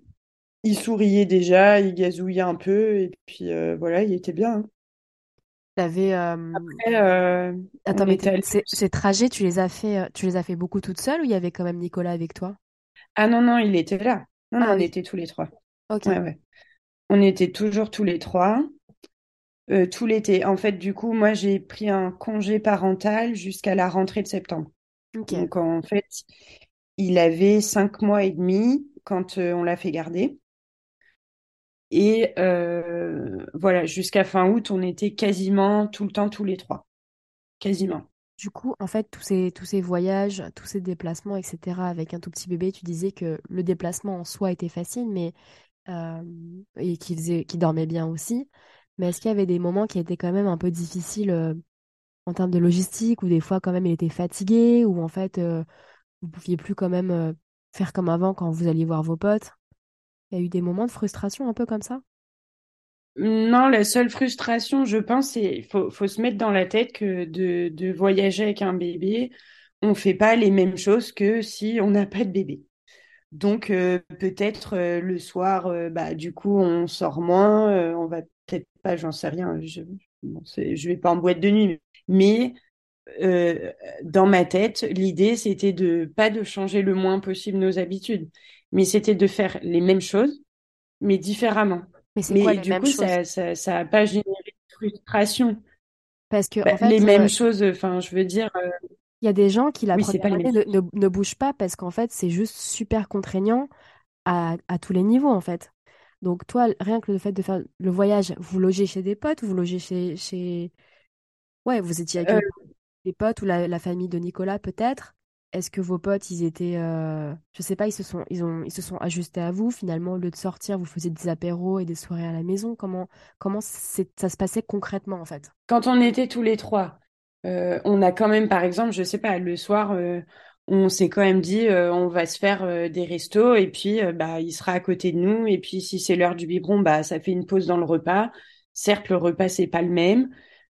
il souriait déjà, il gazouillait un peu, et puis voilà, il était bien. hein. T'avais, Après, Attends, mais allé ces, ces trajets, tu les as fait, tu les as fait beaucoup toute seule ou il y avait quand même Nicolas avec toi? Ah non, non, il était là. Non, non, Ah on était tous les trois. ok. Ouais, ouais. On était toujours tous les trois, euh, tout l'été. En fait, du coup, moi, j'ai pris un congé parental jusqu'à la rentrée de septembre. Donc, en fait, il avait cinq mois et demi quand euh, on l'a fait garder. Et euh, voilà, jusqu'à fin août, on était quasiment tout le temps tous les trois. Quasiment. Du coup, en fait, tous ces, tous ces voyages, tous ces déplacements, etc., avec un tout petit bébé, tu disais que le déplacement en soi était facile, mais euh, et qu'il faisait, qu'il dormait bien aussi. Mais est-ce qu'il y avait des moments qui étaient quand même un peu difficiles euh, en termes de logistique, ou des fois quand même il était fatigué, ou en fait euh, vous pouviez plus quand même euh, faire comme avant quand vous alliez voir vos potes? Il y a eu des moments de frustration un peu comme ça? Non, la seule frustration, je pense, c'est faut, faut se mettre dans la tête que de, voyager avec un bébé, on fait pas les mêmes choses que si on n'a pas de bébé. Donc euh, peut-être le soir, bah du coup on sort moins, on va peut-être pas, j'en sais rien, je, bon, je vais pas en boîte de nuit, mais euh, dans ma tête, l'idée c'était de pas de changer le moins possible nos habitudes, mais c'était de faire les mêmes choses, mais différemment. Mais quoi du mêmes coup, choses? ça, ça, ça a pas généré de frustration. Parce que Bah, en fait, les euh, mêmes choses, enfin, je veux dire, euh, Il y a des gens qui, la oui, première année, ne, ne bougent pas parce qu'en fait, c'est juste super contraignant à, à tous les niveaux, en fait. Donc, toi, rien que le fait de faire le voyage, vous logez chez des potes, vous logez chez, chez... Ouais, vous étiez avec Euh, des potes ou la, la famille de Nicolas, peut-être? Est-ce que vos potes, ils étaient... euh, Je sais pas, ils se sont, ils ont, ils se sont ajustés à vous, finalement, au lieu de sortir, vous faisiez des apéros et des soirées à la maison? Comment, comment ça se passait concrètement, en fait? quand on était tous les trois, euh, on a quand même, par exemple, je sais pas, le soir, euh, on s'est quand même dit, euh, on va se faire euh, des restos et puis euh, bah il sera à côté de nous et puis si c'est l'heure du biberon, bah ça fait une pause dans le repas. Certes, le repas c'est pas le même.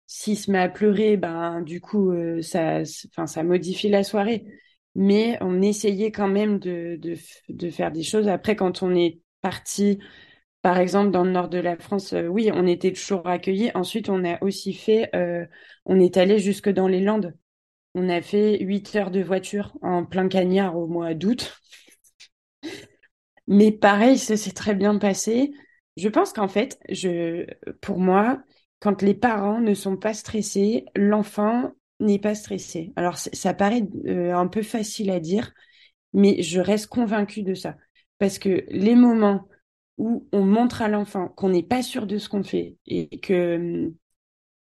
S'il se met à pleurer, ben du coup ça, enfin ça modifie la soirée. Mais on essayait quand même de, de, de faire des choses. Après, quand on est parti, par exemple dans le nord de la France, oui, on était toujours accueillis. Ensuite, on a aussi fait, on est allé jusque dans les Landes. On a fait 8 heures de voiture en plein cagnard au mois d'août. Mais pareil, ça s'est très bien passé. Je pense qu'en fait, pour moi, quand les parents ne sont pas stressés, l'enfant n'est pas stressé. Alors, ça paraît euh, un peu facile à dire, mais je reste convaincue de ça. Parce que les moments où on montre à l'enfant qu'on n'est pas sûr de ce qu'on fait et que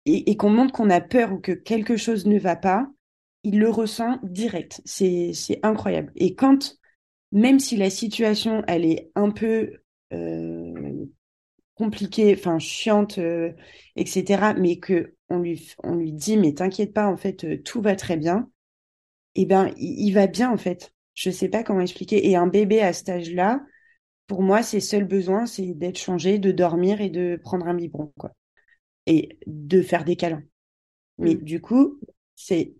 et qu'on montre qu'on a peur ou que quelque chose ne va pas, il le ressent direct. C'est, incroyable. Et quand, même si la situation, elle est un peu euh, compliquée, enfin chiante, euh, etc., mais que on lui, on lui dit, mais t'inquiète pas, en fait, euh, tout va très bien, eh ben, il, il, va bien, en fait. Je sais pas comment expliquer. Et un bébé à cet âge-là, pour moi, ses seuls besoins, c'est d'être changé, de dormir et de prendre un biberon, quoi. Et de faire des câlins. Mais mmh. du coup, c'est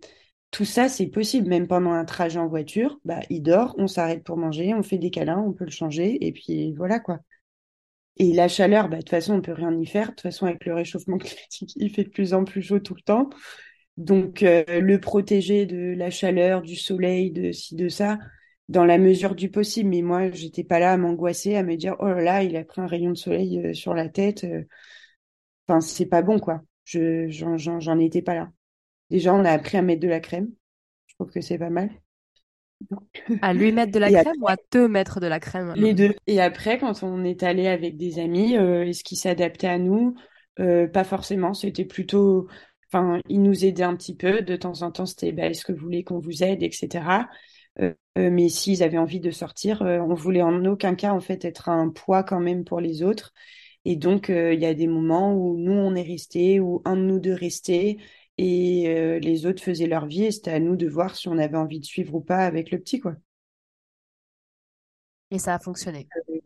tout ça, c'est possible. Même pendant un trajet en voiture, bah, il dort, on s'arrête pour manger, on fait des câlins, on peut le changer, et puis voilà quoi. Et la chaleur, bah, de toute façon, on peut rien y faire. De toute façon, avec le réchauffement climatique, il fait de plus en plus chaud tout le temps. Donc, euh, le protéger de la chaleur, du soleil, de ci, de ça, dans la mesure du possible. Mais moi, j'étais pas là à m'angoisser, à me dire, oh là là, il a pris un rayon de soleil euh, sur la tête. Euh. Enfin, c'est pas bon, quoi. Je, j'en étais pas là. Déjà, on a appris à mettre de la crème. Je trouve que c'est pas mal. À lui mettre de la crème ou à te mettre de la crème? Les deux. Et après, quand on est allé avec des amis, euh, est-ce qu'ils s'adaptaient à nous? Euh, Pas forcément. C'était plutôt. Enfin, ils nous aidaient un petit peu. De temps en temps, c'était bah, est-ce que vous voulez qu'on vous aide, etc. Euh, mais s'ils avaient envie de sortir, on voulait en aucun cas en fait être un poids quand même pour les autres. Et donc, il y a des moments où nous, on est restés, ou un de nous deux restés, et euh, les autres faisaient leur vie et c'était à nous de voir si on avait envie de suivre ou pas avec le petit quoi. Et ça a fonctionné. Euh,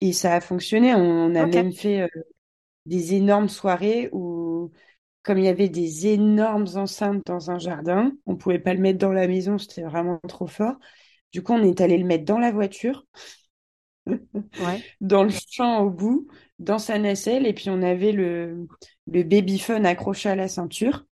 et ça a fonctionné. On a même fait euh, des énormes soirées où, comme il y avait des énormes enceintes dans un jardin, on pouvait pas le mettre dans la maison, c'était vraiment trop fort. Du coup, on est allé le mettre dans la voiture, dans le champ au bout, dans sa nacelle, et puis on avait le, babyphone accroché à la ceinture.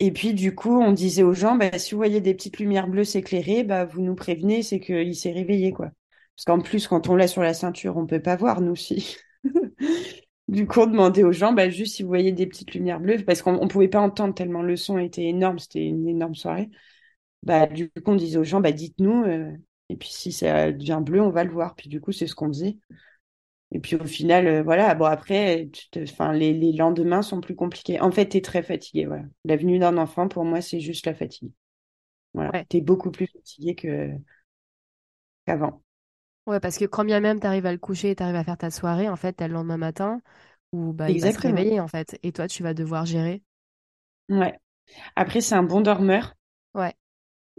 Et puis, du coup, on disait aux gens, bah, si vous voyez des petites lumières bleues s'éclairer, bah, vous nous prévenez, c'est qu'il s'est réveillé, quoi. Parce qu'en plus, quand on l'a sur la ceinture, on peut pas voir, nous aussi. du coup, on demandait aux gens, bah, juste si vous voyez des petites lumières bleues, parce qu'on pouvait pas entendre tellement le son était énorme, c'était une énorme soirée. Bah, du coup, on disait aux gens, bah, dites-nous, euh, et puis si ça devient bleu, on va le voir. Puis du coup, c'est ce qu'on faisait. Et puis au final, euh, voilà, bon après, enfin, les, les, lendemains sont plus compliqués. En fait, tu es très fatigué, voilà. La venue d'un enfant, pour moi, c'est juste la fatigue. Voilà. Tu es beaucoup plus fatigué que qu'avant. Ouais, parce que quand bien même tu arrives à le coucher et tu arrives à faire ta soirée, en fait, t'as le lendemain matin où bah, il va se réveiller, en fait. Et toi, tu vas devoir gérer. Ouais. Après, c'est un bon dormeur. Ouais.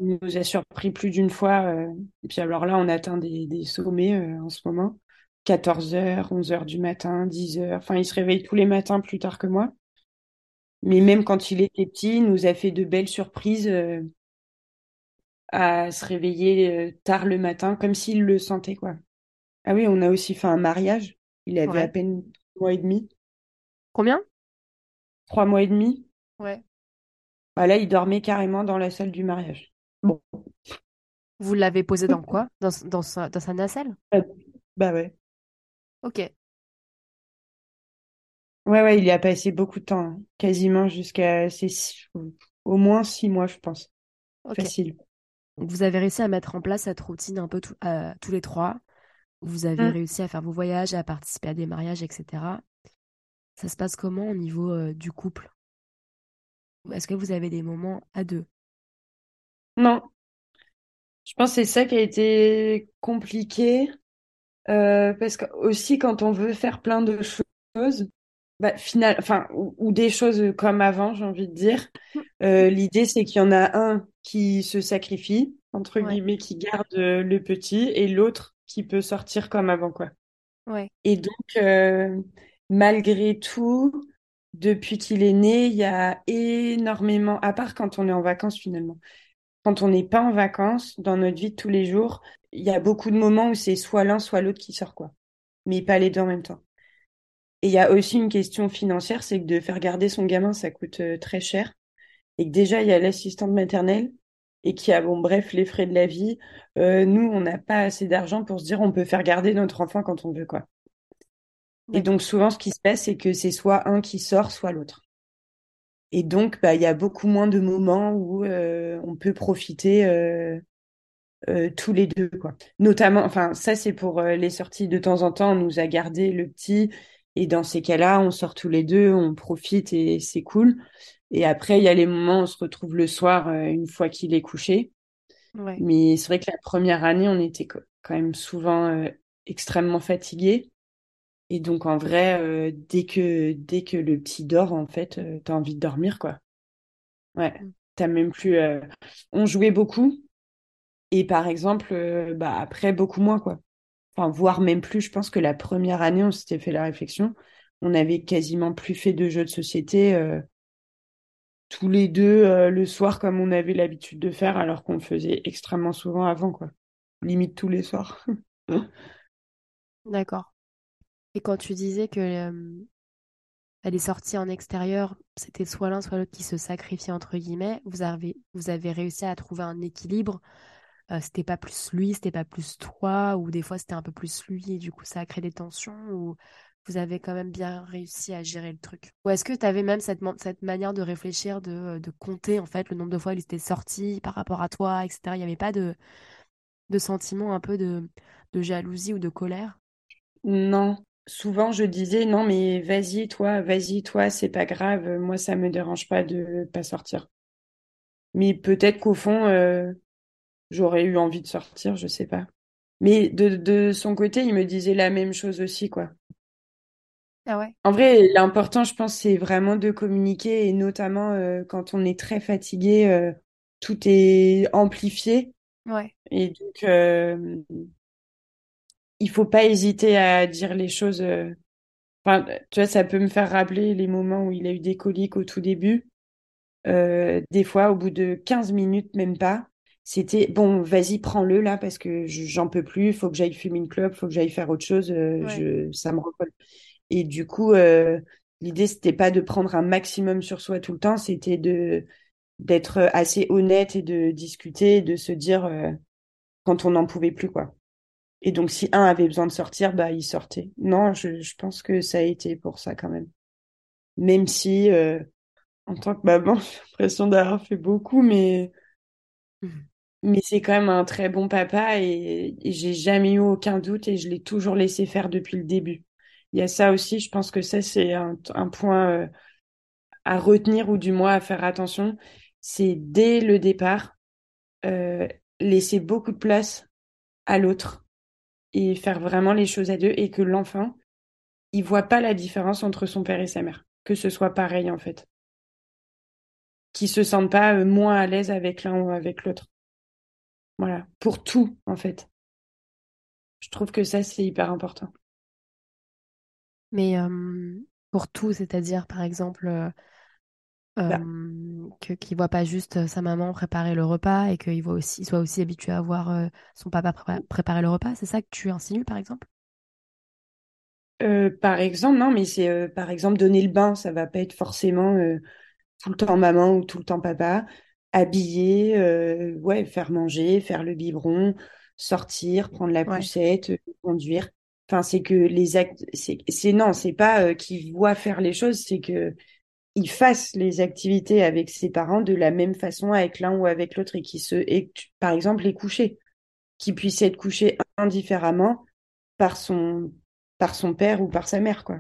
Il nous a surpris plus d'une fois. Euh, et puis alors là, on atteint des, des sommets euh, en ce moment. 14h, 11h du matin, 10h. Enfin, il se réveille tous les matins plus tard que moi. Mais même quand il était petit, il nous a fait de belles surprises euh, à se réveiller tard le matin, comme s'il le sentait, quoi. Ah oui, on a aussi fait un mariage. Il avait à peine trois mois et demi. Combien? Trois mois et demi. Ouais. Bah là, il dormait carrément dans la salle du mariage. Vous l'avez posé dans quoi? Dans, dans, sa, dans sa nacelle? Bah ouais. Ok. Ouais, ouais, il y a passé beaucoup de temps, hein. quasiment jusqu'à au moins six mois, je pense. Facile. vous avez réussi à mettre en place cette routine un peu euh, tous les trois. Vous avez mmh. réussi à faire vos voyages, à participer à des mariages, etc. Ça se passe comment au niveau euh, du couple? Est-ce que vous avez des moments à deux? Non. Je pense que c'est ça qui a été compliqué. Euh, parce que aussi quand on veut faire plein de choses, bah, final, enfin, ou, des choses comme avant, j'ai envie de dire, Euh, l'idée, c'est qu'il y en a un qui se sacrifie, entre Ouais. guillemets, qui garde euh, le petit, et l'autre qui peut sortir comme avant, quoi. Ouais. Et donc, euh, malgré tout, depuis qu'il est né, il y a énormément, à part quand on est en vacances finalement, quand on n'est pas en vacances, dans notre vie de tous les jours, il y a beaucoup de moments où c'est soit l'un, soit l'autre qui sort, quoi. Mais pas les deux en même temps. Et il y a aussi une question financière, c'est que de faire garder son gamin, ça coûte euh, très cher. Et que déjà, il y a l'assistante maternelle et qu'il y a, bon, bref, les frais de la vie. Euh, nous, on n'a pas assez d'argent pour se dire on peut faire garder notre enfant quand on veut, quoi. Et donc, souvent, ce qui se passe, c'est que c'est soit un qui sort, soit l'autre. Et donc, bah, il y a beaucoup moins de moments où euh, on peut profiter euh, euh, tous les deux, quoi. Notamment, enfin, ça, c'est pour euh, les sorties de temps en temps. On nous a gardé le petit. Et dans ces cas-là, on sort tous les deux, on profite et c'est cool. Et après, il y a les moments où on se retrouve le soir, euh, une fois qu'il est couché. Ouais. Mais c'est vrai que la première année, on était quand même souvent euh, extrêmement fatigués. Et donc, en vrai, euh, dès que, dès que le petit dort, en fait, euh, t'as envie de dormir, quoi. Ouais, Mm. t'as même plus... euh, On jouait beaucoup. Et par exemple, bah, après, beaucoup moins, quoi. Enfin, voire même plus. Je pense que la première année, on s'était fait la réflexion. On avait quasiment plus fait de jeux de société tous les deux le soir comme on avait l'habitude de faire, alors qu'on le faisait extrêmement souvent avant, quoi. Limite tous les soirs. D'accord. Et quand tu disais que euh, elle est sortie en extérieur, c'était soit l'un, soit l'autre qui se sacrifiait, entre guillemets, vous avez, vous avez réussi à trouver un équilibre. Euh, c'était pas plus lui, c'était pas plus toi, ou des fois c'était un peu plus lui, et du coup ça a créé des tensions, ou vous avez quand même bien réussi à gérer le truc? Ou est-ce que tu avais même cette, cette manière de réfléchir, de, de compter en fait le nombre de fois où il était sorti par rapport à toi, etc. Il n'y avait pas de, de sentiment un peu de, de jalousie ou de colère? Non, souvent je disais non, mais vas-y, toi, vas-y, toi, c'est pas grave, moi ça me dérange pas de pas sortir. Mais peut-être qu'au fond, euh, j'aurais eu envie de sortir, je sais pas. Mais de, de son côté, il me disait la même chose aussi, quoi. Ah ouais? En vrai, l'important, je pense, c'est vraiment de communiquer et notamment euh, quand on est très fatigué, euh, tout est amplifié Ouais. et donc il faut pas hésiter à dire les choses. euh, Enfin, tu vois, ça peut me faire rappeler les moments où il a eu des coliques au tout début. Euh, des fois, au bout de 15 minutes, même pas, c'était bon, vas-y, prends-le là parce que je- j'en peux plus, il faut que j'aille fumer une clope, il faut que j'aille faire autre chose, euh, Ouais. je, ça me recolle. Et du coup, euh, l'idée, c'était pas de prendre un maximum sur soi tout le temps, c'était de d'être assez honnête et de discuter, et de se dire quand on n'en pouvait plus, quoi. Et donc, si un avait besoin de sortir, bah, il sortait. Non, je, je pense que ça a été pour ça quand même. Même si, euh, en tant que maman, j'ai l'impression d'avoir fait beaucoup, mais, Mhm. mais c'est quand même un très bon papa et, et j'ai jamais eu aucun doute et je l'ai toujours laissé faire depuis le début. Il y a ça aussi, je pense que ça, c'est un, un point euh, à retenir ou du moins à faire attention. C'est dès le départ, euh, laisser beaucoup de place à l'autre et faire vraiment les choses à deux et que l'enfant, il voit pas la différence entre son père et sa mère. Que ce soit pareil, en fait. Qu'il se sente pas euh, moins à l'aise avec l'un ou avec l'autre. Voilà. Pour tout, en fait. Je trouve que ça, c'est hyper important. Mais euh, pour tout, c'est-à-dire par exemple euh, Bah, que qu'il voit pas juste euh, sa maman préparer le repas et qu'il voit aussi soit aussi habitué à voir euh, son papa prépa- préparer le repas, c'est ça que tu insinues par exemple? euh, par exemple, non, mais c'est euh, par exemple donner le bain, ça va pas être forcément euh, tout le temps maman ou tout le temps papa. Habiller, ouais, faire manger, faire le biberon, sortir, prendre la poussette, conduire. Enfin, c'est que les actes, c'est, non, c'est pas qu'il voit faire les choses, c'est que il fasse les activités avec ses parents de la même façon avec l'un ou avec l'autre et qui se, et par exemple les coucher, qui puisse être couché indifféremment par son, par son père ou par sa mère, quoi.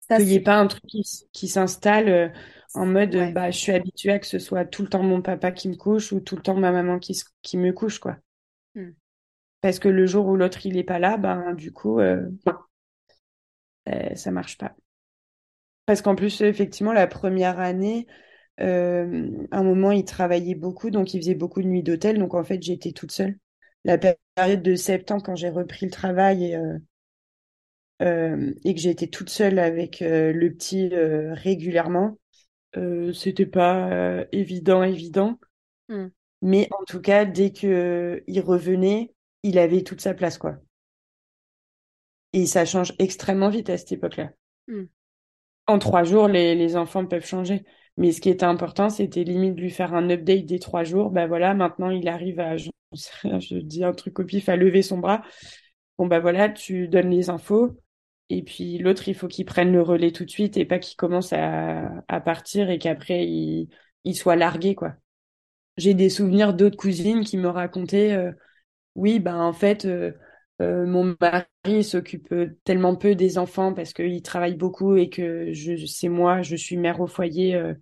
Ça Qu'il n'y ait c'est pas un truc qui, s'installe euh, en mode ouais. bah je suis habituée à que ce soit tout le temps mon papa qui me couche ou tout le temps ma maman qui, se- qui me couche, quoi. Hmm. Parce que le jour où l'autre il est pas là, ben du coup euh, euh, ça marche pas. Parce qu'en plus, effectivement, la première année, Euh, à un moment, il travaillait beaucoup, donc il faisait beaucoup de nuits d'hôtel. Donc en fait, j'étais toute seule. La période de septembre, quand j'ai repris le travail et, euh, euh, et que j'étais toute seule avec le petit régulièrement, c'était pas évident, évident. Hmm. Mais en tout cas, dès que il revenait, il avait toute sa place, quoi. Et ça change extrêmement vite à cette époque-là. Hmm. En trois jours, les, enfants peuvent changer. Mais ce qui était important, c'était limite de lui faire un update des trois jours. Ben voilà, maintenant il arrive à, je, je dis un truc au pif, à lever son bras. Bon ben voilà, tu donnes les infos. Et puis l'autre, il faut qu'il prenne le relais tout de suite et pas qu'il commence à, partir et qu'après il, il soit largué, quoi. J'ai des souvenirs d'autres cousines qui me racontaient, euh, oui, ben en fait, euh, euh, mon mari s'occupe tellement peu des enfants parce qu'il travaille beaucoup et que je, c'est moi, je suis mère au foyer. Euh,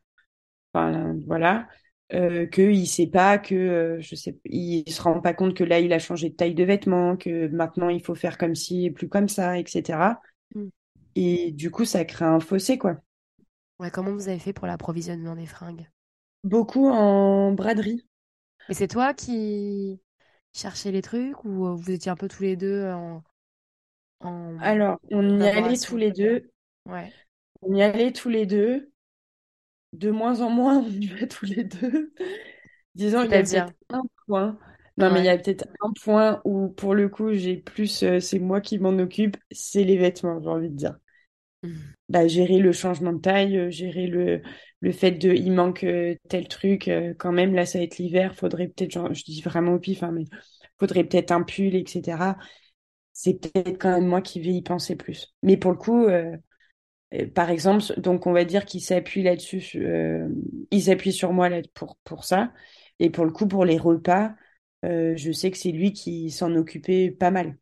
enfin, voilà. Euh, qu'il sait pas que euh, je sais il se rend pas compte que là il a changé de taille de vêtements que maintenant il faut faire comme ci et plus comme ça etc mm. et du coup ça crée un fossé quoi ouais comment vous avez fait pour l'approvisionnement des fringues? Beaucoup en braderie mais c'est toi qui chercher les trucs ou vous étiez un peu tous les deux en, en Alors, on y allait tous les deux. Ouais. On y allait tous les deux. De moins en moins, on y va tous les deux. Disons, il y a peut-être un point. Non, mais il y a peut-être un point où, pour le coup, j'ai plus, euh, c'est moi qui m'en occupe, c'est les vêtements, j'ai envie de dire. Mmh. Bah, gérer le changement de taille, euh, gérer le, le fait de, il manque tel truc, quand même, là, ça va être l'hiver, faudrait peut-être, genre, je dis vraiment au pif, hein, mais faudrait peut-être un pull, etc. C'est peut-être quand même moi qui vais y penser plus. Mais pour le coup, par exemple, donc on va dire qu'il s'appuie là-dessus, il s'appuie sur moi là pour, pour ça. Et pour le coup, pour les repas, je sais que c'est lui qui s'en occupait pas mal.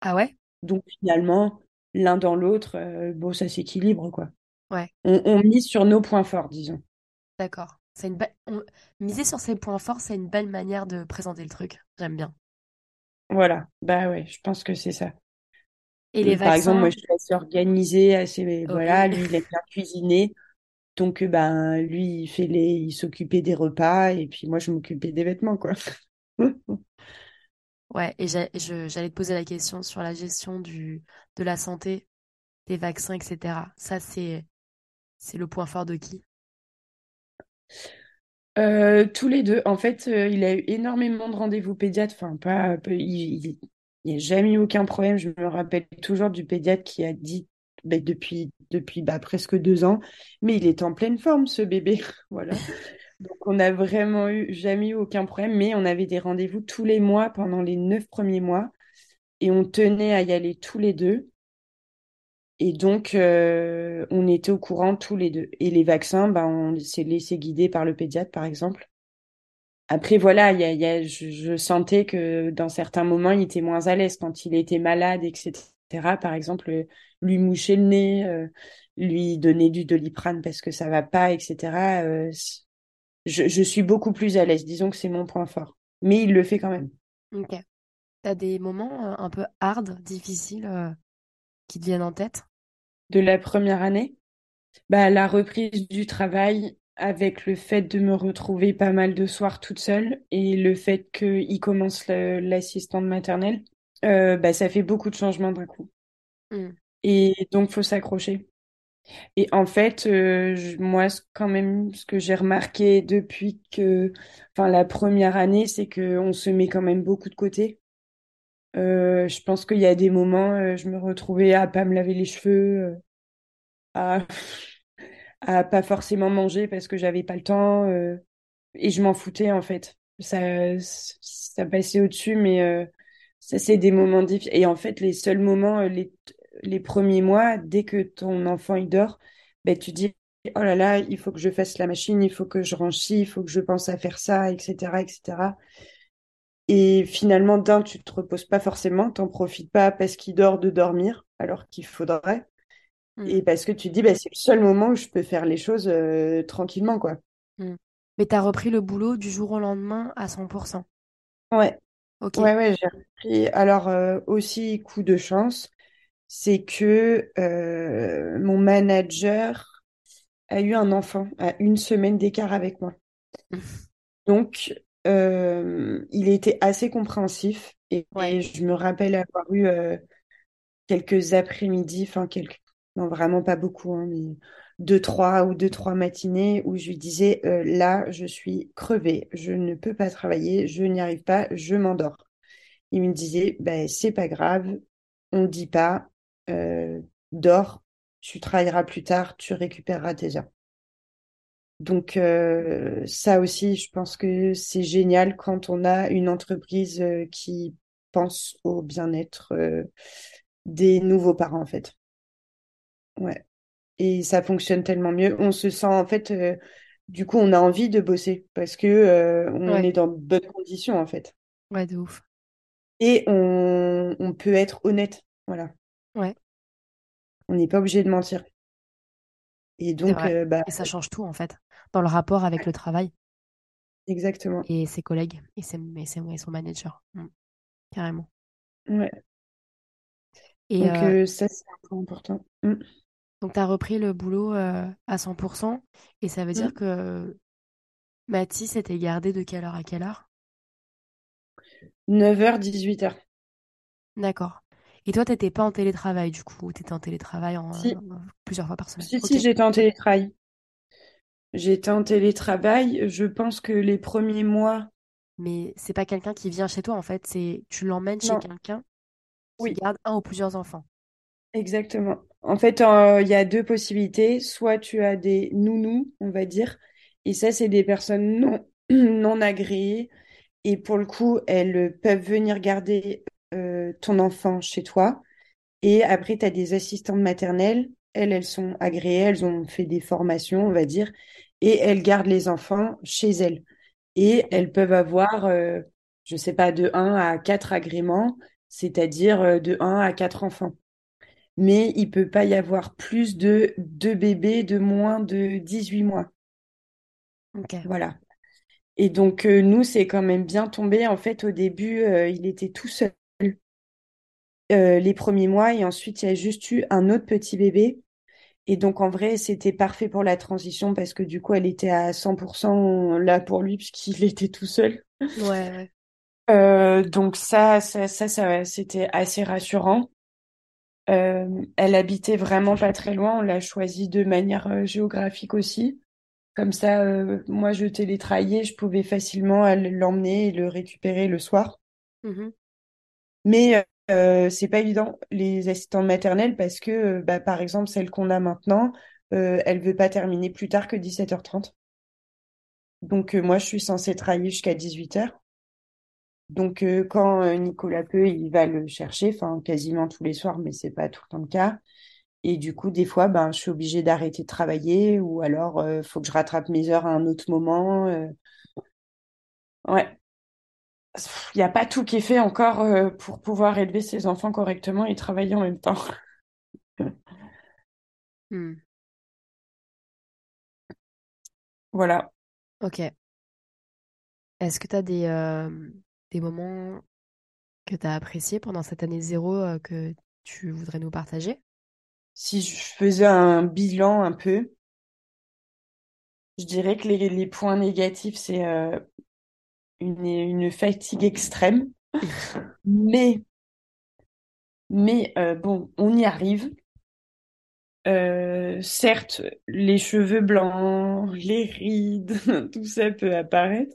Ah ouais? Donc finalement, l'un dans l'autre, bon, ça s'équilibre, quoi. Ouais. On, mise sur nos points forts, disons. D'accord. C'est une Miser sur ses points forts, c'est une belle manière de présenter le truc. J'aime bien. Voilà. Bah ouais, je pense que c'est ça. Et les Par exemple, vaccins moi, je suis assez organisée, assez, voilà, lui, il aime bien cuisiner. Donc, ben, lui, il fait les, il s'occupait des repas et puis moi, je m'occupais des vêtements, quoi. Ouais, et j'allais te poser la question sur la gestion du, de la santé, des vaccins, etc. Ça, c'est, le point fort de qui? Euh, tous les deux. En fait, euh, il a eu énormément de rendez-vous pédiatres. Enfin, pas, il n'y a jamais eu aucun problème. Je me rappelle toujours du pédiatre qui a dit bah, depuis, depuis bah, presque deux ans, mais il est en pleine forme, ce bébé. voilà. Donc, on n'a vraiment eu, jamais eu aucun problème, mais on avait des rendez-vous tous les mois pendant les neuf premiers mois et on tenait à y aller tous les deux. Et donc, euh, on était au courant tous les deux. Et les vaccins, ben, on s'est laissé guider par le pédiatre, par exemple. Après, voilà, y a, y a, je, sentais que dans certains moments, il était moins à l'aise quand il était malade, etc. Par exemple, lui moucher le nez, euh, lui donner du doliprane parce que ça va pas, etc. je, je suis beaucoup plus à l'aise. Disons que c'est mon point fort. Mais il le fait quand même. Ok. T'as des moments un peu hard, difficiles, qui te viennent en tête? De la première année, bah, la reprise du travail avec le fait de me retrouver pas mal de soirs toute seule et le fait qu'il commence l'assistante maternelle, euh, bah, ça fait beaucoup de changements d'un coup. Mmh. Et donc, faut s'accrocher. Et en fait, euh, moi, quand même, ce que j'ai remarqué depuis que, enfin, la première année, c'est qu'on se met quand même beaucoup de côté. Euh, je pense qu'il y a des moments, euh, je me retrouvais à pas me laver les cheveux, à, à pas forcément manger parce que j'avais pas le temps, et je m'en foutais en fait. Ça, ça passait au-dessus, mais ça c'est des moments difficiles. Et en fait, les seuls moments, les, les premiers mois, dès que ton enfant il dort, ben tu dis oh là là, il faut que je fasse la machine, il faut que je range il faut que je pense à faire ça, etc., etc. Et finalement, d'un, tu te reposes pas forcément, t'en profites pas parce qu'il dort de dormir, alors qu'il faudrait. Mmh. Et parce que tu te dis, bah, c'est le seul moment où je peux faire les choses euh, tranquillement, quoi. Mmh. Mais tu as repris le boulot du jour au lendemain à 100%. Ouais. Ok. Ouais, ouais, j'ai repris. Alors, euh, aussi, coup de chance, c'est que euh, mon manager a eu un enfant à une semaine d'écart avec moi. Donc, euh, il était assez compréhensif et, Ouais. et je me rappelle avoir eu euh, quelques après-midi, enfin quelques, non vraiment pas beaucoup, hein, mais deux, trois ou deux, trois matinées où je lui disais euh, là, je suis crevée, je ne peux pas travailler, je n'y arrive pas, je m'endors. Il me disait, ben, c'est pas grave, on ne dit pas, dors, tu travailleras plus tard, tu récupéreras tes heures. Donc euh, ça aussi, je pense que c'est génial quand on a une entreprise euh, qui pense au bien-être euh, des nouveaux parents en fait. Ouais. Et ça fonctionne tellement mieux. On se sent en fait, du coup, on a envie de bosser parce que on Ouais. est dans de bonnes conditions en fait. Ouais, de ouf. Et on, on peut être honnête. Voilà. Ouais. On n'est pas obligé de mentir. Et C'est donc, vrai. euh, bah, Et ça change tout, en fait, dans le rapport avec le travail exactement. et ses collègues et, ses, et, ses- et son manager. Mm. Carrément. Ouais. Et Donc, euh, euh, ça, c'est un point important. Mm. donc, tu as repris le boulot euh, à 100% et ça veut dire Mm. que Mathis était gardé de quelle heure à quelle heure? 9h, 18h. D'accord. Et toi, t'étais pas en télétravail, du coup, tu étais en télétravail en, Si, euh, plusieurs fois par semaine. si, si, j'étais en télétravail. J'étais en télétravail. Je pense que les premiers mois, Mais c'est pas quelqu'un qui vient chez toi, en fait, c'est tu l'emmènes chez quelqu'un qui oui, garde un ou plusieurs enfants. exactement. En fait, euh, il y a deux possibilités. Soit tu as des nounous, on va dire, et ça, c'est des personnes non, non agréées. Et pour le coup, elles peuvent venir garder ton enfant chez toi. Et après, tu as des assistantes maternelles. Elles, elles sont agréées, elles ont fait des formations, on va dire, et elles gardent les enfants chez elles. Et elles peuvent avoir, euh, je sais pas, de 1 à 4 agréments, c'est-à-dire euh, de 1 à 4 enfants. Mais il peut pas y avoir plus de deux bébés de moins de 18 mois. Voilà. Et donc, euh, nous, c'est quand même bien tombé. En fait, au début, euh, il était tout seul euh, les premiers mois et ensuite, il y a juste eu un autre petit bébé. Et donc, en vrai, c'était parfait pour la transition parce que du coup, elle était à 100% là pour lui puisqu'il était tout seul. Ouais. Euh, donc ça, ça, ça, ça, c'était assez rassurant. Euh, elle habitait vraiment pas très loin. On l'a choisi de manière géographique aussi. Comme ça, moi, je télétravaillais, je pouvais facilement l'emmener et le récupérer le soir. Mhm. Mais euh, c'est pas évident, les assistantes maternelles, parce que, euh, bah, par exemple, celle qu'on a maintenant, euh, elle veut pas terminer plus tard que 17h30. Donc, euh, moi, je suis censée travailler jusqu'à 18h. Donc, quand Nicolas peut, il va le chercher, enfin, quasiment tous les soirs, mais c'est pas tout le temps le cas. Et du coup, des fois, ben, je suis obligée d'arrêter de travailler ou alors, faut que je rattrape mes heures à un autre moment. Ouais. Il n'y a pas tout qui est fait encore euh, pour pouvoir élever ses enfants correctement et travailler en même temps. Hmm. Voilà. Ok. Est-ce que tu as des, euh, des moments que tu as appréciés pendant cette année zéro euh, que tu voudrais nous partager? Si je faisais un bilan un peu, je dirais que les, les points négatifs, c'est une, fatigue extrême. Mais, mais euh, bon, on y arrive. Euh, certes, les cheveux blancs, les rides, tout ça peut apparaître.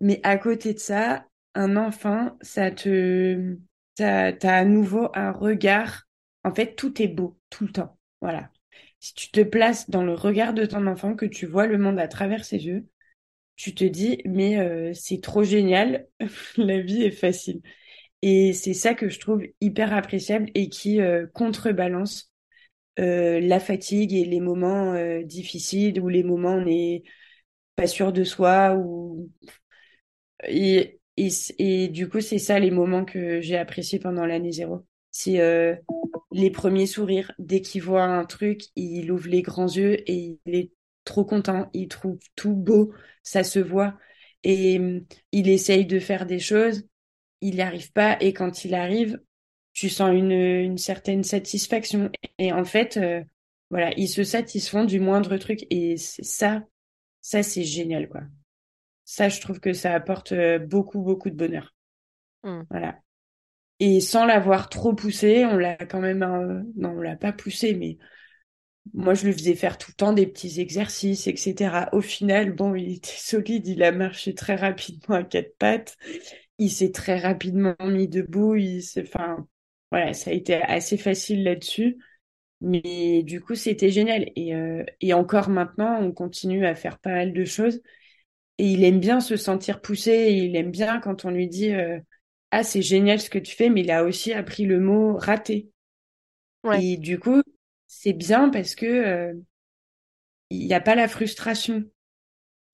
Mais à côté de ça, un enfant, ça te, t'as, t'as à nouveau un regard. En fait, tout est beau, tout le temps. Voilà. Si tu te places dans le regard de ton enfant, que tu vois le monde à travers ses yeux, tu te dis, mais euh, c'est trop génial, la vie est facile. Et c'est ça que je trouve hyper appréciable et qui euh, contrebalance euh, la fatigue et les moments difficiles ou les moments où on n'est pas sûr de soi ou et, et, et du coup c'est ça les moments que j'ai appréciés pendant l'année zéro. C'est les premiers sourires dès qu'il voit un truc, il ouvre les grands yeux et il est trop content, il trouve tout beau, ça se voit et euh, il essaye de faire des choses, il n'y arrive pas et quand il arrive, tu sens une, une certaine satisfaction et en fait euh, voilà, ils se satisfont du moindre truc et ça, ça c'est génial quoi. Ça, je trouve que ça apporte euh, beaucoup beaucoup de bonheur. Mmh. Voilà. Et sans l'avoir trop poussé, on l'a quand même, non, on l'a pas poussé, mais moi, je lui faisais faire tout le temps des petits exercices, etc. Au final, bon, il était solide, il a marché très rapidement à quatre pattes, il s'est très rapidement mis debout, il enfin, voilà, ça a été assez facile là-dessus. Mais du coup, c'était génial. Et, euh, et encore maintenant, on continue à faire pas mal de choses. Et il aime bien se sentir poussé, et il aime bien quand on lui dit euh, Ah, c'est génial ce que tu fais, mais il a aussi appris le mot raté. Et du coup, c'est bien parce que euh, il n'y a pas la frustration.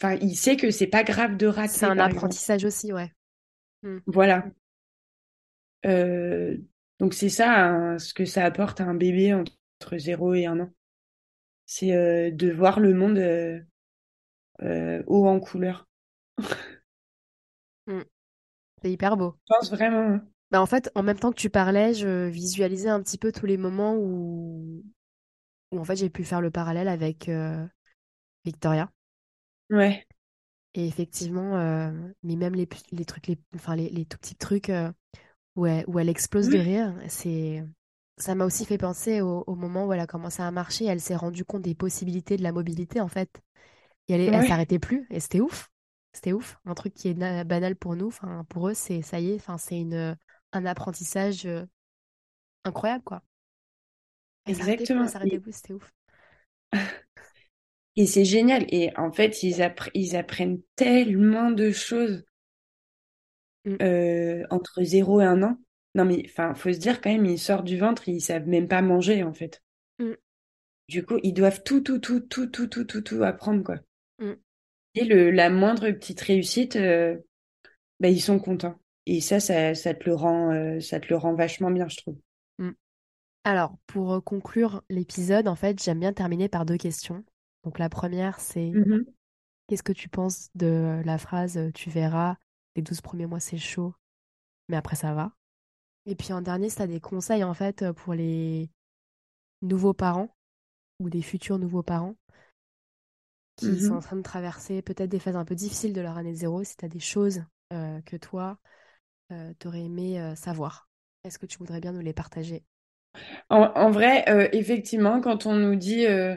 Enfin, il sait que c'est pas grave de rater. C'est un apprentissage aussi, ouais. Mmh. Voilà. Euh, donc c'est ça hein, ce que ça apporte à un bébé entre 0 et 1 an. C'est euh, de voir le monde haut en couleur. Mmh. C'est hyper beau. Je pense vraiment. Hein. Bah en fait, en même temps que tu parlais, je visualisais un petit peu tous les moments où où en fait j'ai pu faire le parallèle avec euh, Victoria. Ouais. Et effectivement, euh, mais même les, les trucs, les, enfin les, les tout petits trucs euh, où, elle, où elle explose de rire, c'est ça m'a aussi fait penser au, au, moment où elle a commencé à marcher, elle s'est rendue compte des possibilités de la mobilité en fait. Et elle, s'arrêtait plus et c'était ouf. C'était ouf. Un truc qui est banal pour nous, enfin pour eux, c'est ça y est, enfin c'est une un apprentissage incroyable quoi. Exactement. c'était ouf. Et c'est génial. Et en fait, ils, ils apprennent tellement de choses mmh. euh, entre 0 et 1 an. Non, mais enfin, faut se dire quand même, ils sortent du ventre, ils savent même pas manger, en fait. Mmh. Du coup, ils doivent tout, tout, tout, tout, tout, tout, tout, tout apprendre, quoi. Mmh. Et le, la moindre petite réussite, euh, bah, ils sont contents. Et ça, ça, ça, te le rend, euh, ça te le rend vachement bien, je trouve. Alors, pour euh, conclure l'épisode, en fait, j'aime bien terminer par deux questions. Donc la première, c'est mmh qu'est-ce que tu penses de la phrase euh, tu verras, les 12 premiers mois c'est chaud, mais après ça va. Et puis en dernier, si tu as des conseils en fait euh, pour les nouveaux parents ou des futurs nouveaux parents qui mmh sont en train de traverser peut-être des phases un peu difficiles de leur année zéro, si tu as des choses que toi, tu aurais aimé savoir. Est-ce que tu voudrais bien nous les partager? En, vrai, euh, effectivement, quand on nous dit euh,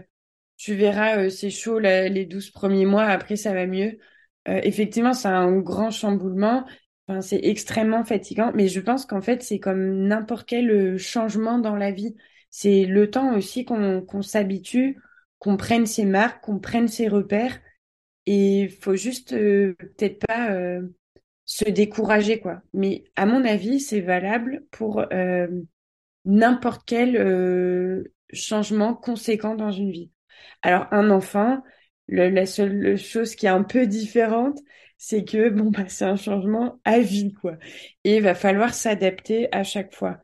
tu verras, euh, c'est chaud les 12 premiers mois, après ça va mieux, effectivement, c'est un grand chamboulement. Enfin, c'est extrêmement fatigant, mais je pense qu'en fait, c'est comme n'importe quel changement dans la vie. C'est le temps aussi qu'on s'habitue, qu'on prenne ses marques, qu'on prenne ses repères. Et il faut juste peut-être pas se décourager, quoi. Mais à mon avis, c'est valable pour n'importe quel euh, changement conséquent dans une vie. Alors un enfant, la seule chose qui est un peu différente, c'est que bon bah c'est un changement à vie quoi, et il va falloir s'adapter à chaque fois.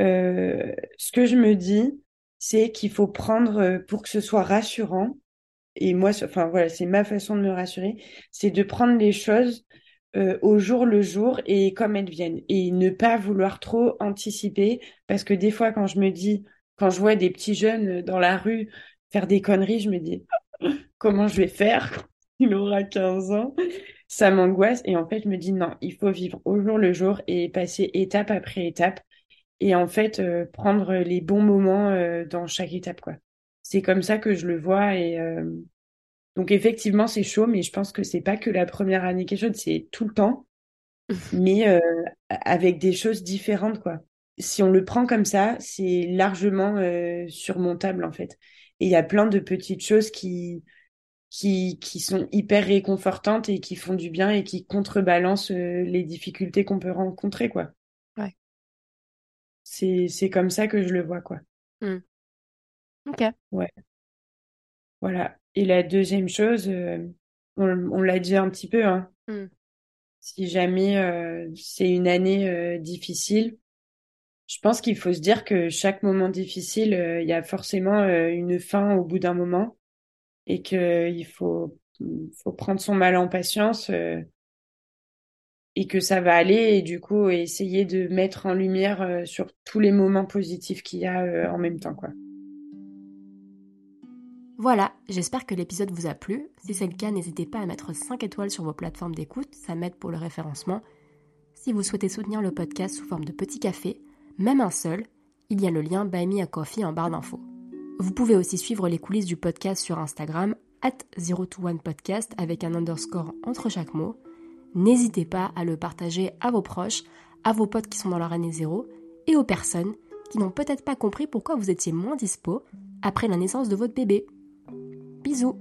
Euh, ce que je me dis, c'est qu'il faut prendre euh, pour que ce soit rassurant. Et moi, enfin voilà, c'est ma façon de me rassurer, c'est de prendre les choses euh, au jour le jour et comme elles viennent. Et ne pas vouloir trop anticiper parce que des fois quand je me dis quand je vois des petits jeunes dans la rue faire des conneries je me dis comment je vais faire? Quand il aura 15 ans ça m'angoisse et en fait je me dis non il faut vivre au jour le jour et passer étape après étape et en fait euh, prendre les bons moments euh, dans chaque étape quoi c'est comme ça que je le vois et donc effectivement, c'est chaud, mais je pense que c'est pas que la première année qui est chaude, c'est tout le temps, mais euh, avec des choses différentes, quoi. Si on le prend comme ça, c'est largement euh, surmontable en fait. Et il y a plein de petites choses qui qui qui sont hyper réconfortantes et qui font du bien et qui contrebalancent euh, les difficultés qu'on peut rencontrer, quoi. Ouais. C'est c'est comme ça que je le vois, quoi. Mmh. Ok. Ouais. Voilà. Et la deuxième chose, euh, on, l'a dit un petit peu, hein, mmh. si jamais euh, c'est une année euh, difficile, je pense qu'il faut se dire que chaque moment difficile, il y a forcément une fin au bout d'un moment et qu'il faut, faut prendre son mal en patience et que ça va aller et du coup essayer de mettre en lumière sur tous les moments positifs qu'il y a en même temps, quoi. Voilà, j'espère que l'épisode vous a plu. Si c'est le cas, n'hésitez pas à mettre 5 étoiles sur vos plateformes d'écoute, ça m'aide pour le référencement. Si vous souhaitez soutenir le podcast sous forme de petit café, même un seul, il y a le lien Buy Me a Coffee en barre d'infos. Vous pouvez aussi suivre les coulisses du podcast sur Instagram, at 021 podcast avec un underscore entre chaque mot. N'hésitez pas à le partager à vos proches, à vos potes qui sont dans leur année zéro et aux personnes qui n'ont peut-être pas compris pourquoi vous étiez moins dispo après la naissance de votre bébé. Bisous